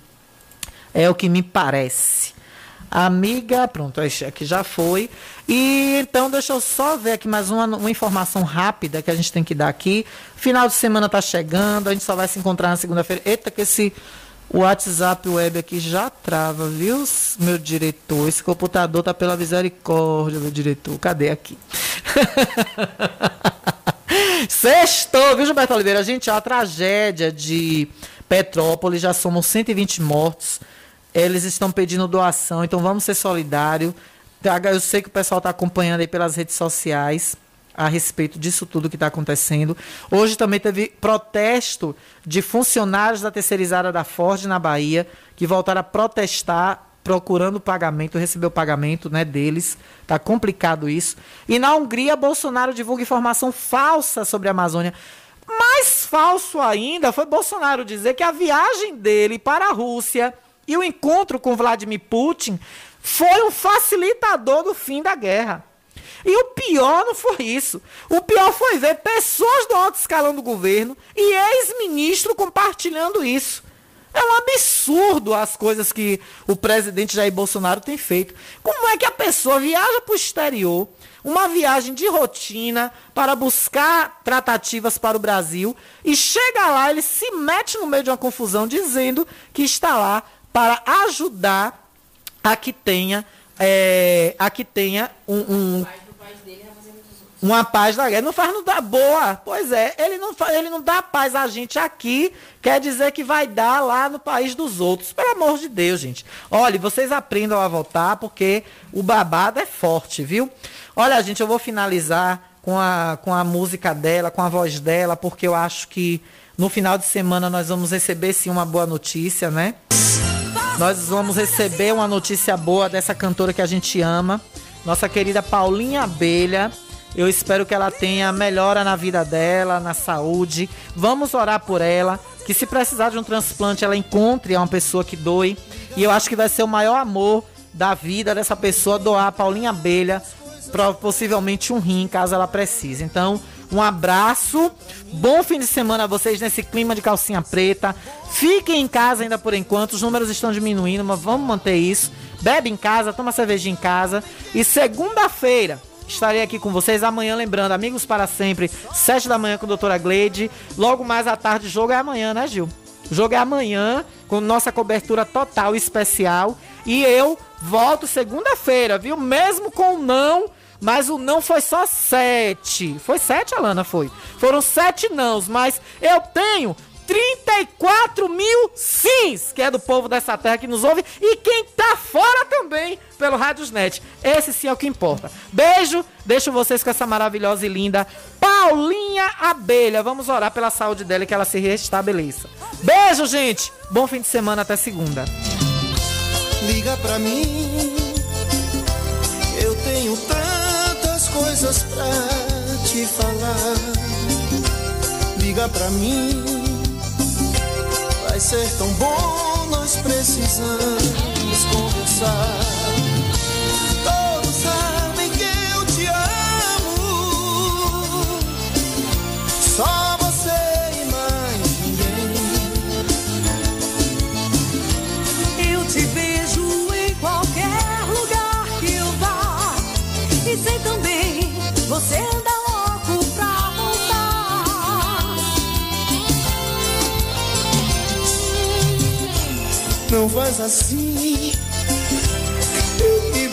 É o que me parece. Amiga, pronto, aqui já foi. E então, deixa eu só ver aqui mais uma, uma informação rápida que a gente tem que dar aqui. Final de semana tá chegando, a gente só vai se encontrar na segunda-feira. Eita, que esse WhatsApp web aqui já trava, viu, meu diretor? Esse computador tá pela misericórdia, meu diretor. Cadê aqui? Sextou, viu, Gilberto Oliveira? Gente, a tragédia de Petrópolis, já somos 120 mortos. Eles estão pedindo doação, então vamos ser solidários. Eu sei que o pessoal está acompanhando aí pelas redes sociais a respeito disso tudo que está acontecendo. Hoje também teve protesto de funcionários da terceirizada da Ford na Bahia, que voltaram a protestar procurando pagamento, recebeu pagamento né, deles. Tá complicado isso. E na Hungria, Bolsonaro divulga informação falsa sobre a Amazônia. Mais falso ainda foi Bolsonaro dizer que a viagem dele para a Rússia e o encontro com Vladimir Putin foi um facilitador do fim da guerra. E o pior não foi isso. O pior foi ver pessoas do alto escalão do governo e ex-ministro compartilhando isso. É um absurdo as coisas que o presidente Jair Bolsonaro tem feito. Como é que a pessoa viaja para o exterior, uma viagem de rotina para buscar tratativas para o Brasil e chega lá, ele se mete no meio de uma confusão dizendo que está lá para ajudar a que tenha, é, a que tenha um, um uma paz da guerra. Não faz não dá boa. Pois é, ele não, ele não dá paz a gente aqui, quer dizer que vai dar lá no país dos outros. Pelo amor de Deus, gente. Olha, vocês aprendam a votar, porque o babado é forte, viu? Olha, gente, eu vou finalizar com a, com a música dela, com a voz dela, porque eu acho que no final de semana nós vamos receber sim uma boa notícia, né? Nós vamos receber uma notícia boa dessa cantora que a gente ama, nossa querida Paulinha Abelha. Eu espero que ela tenha melhora na vida dela, na saúde. Vamos orar por ela, que se precisar de um transplante, ela encontre uma pessoa que doe. E eu acho que vai ser o maior amor da vida dessa pessoa doar a Paulinha Abelha, possivelmente um rim, caso ela precise. Então, um abraço, bom fim de semana a vocês nesse clima de calcinha preta. Fiquem em casa ainda por enquanto, os números estão diminuindo, mas vamos manter isso. Bebe em casa, toma cerveja em casa. E segunda-feira estarei aqui com vocês. Amanhã, lembrando, amigos para sempre, sete da manhã com a doutora Gleide. Logo mais à tarde, o jogo é amanhã, né, Gil? O jogo é amanhã, com nossa cobertura total especial. E eu volto segunda-feira, viu? Mesmo com não, mas o não foi só sete. Foi sete, Alana? Foi. Foram sete nãos, mas eu tenho 34 mil sims, que é do povo dessa terra que nos ouve, e quem tá fora também pelo Radiosnet. Esse sim é o que importa. Beijo, deixo vocês com essa maravilhosa e linda Paulinha Abelha. Vamos orar pela saúde dela e que ela se restabeleça. Beijo, gente. Bom fim de semana, até segunda. Liga pra mim. Eu tenho tantas coisas pra te falar. Liga pra mim. Ser tão bom, nós precisamos conversar. Não faz assim. Me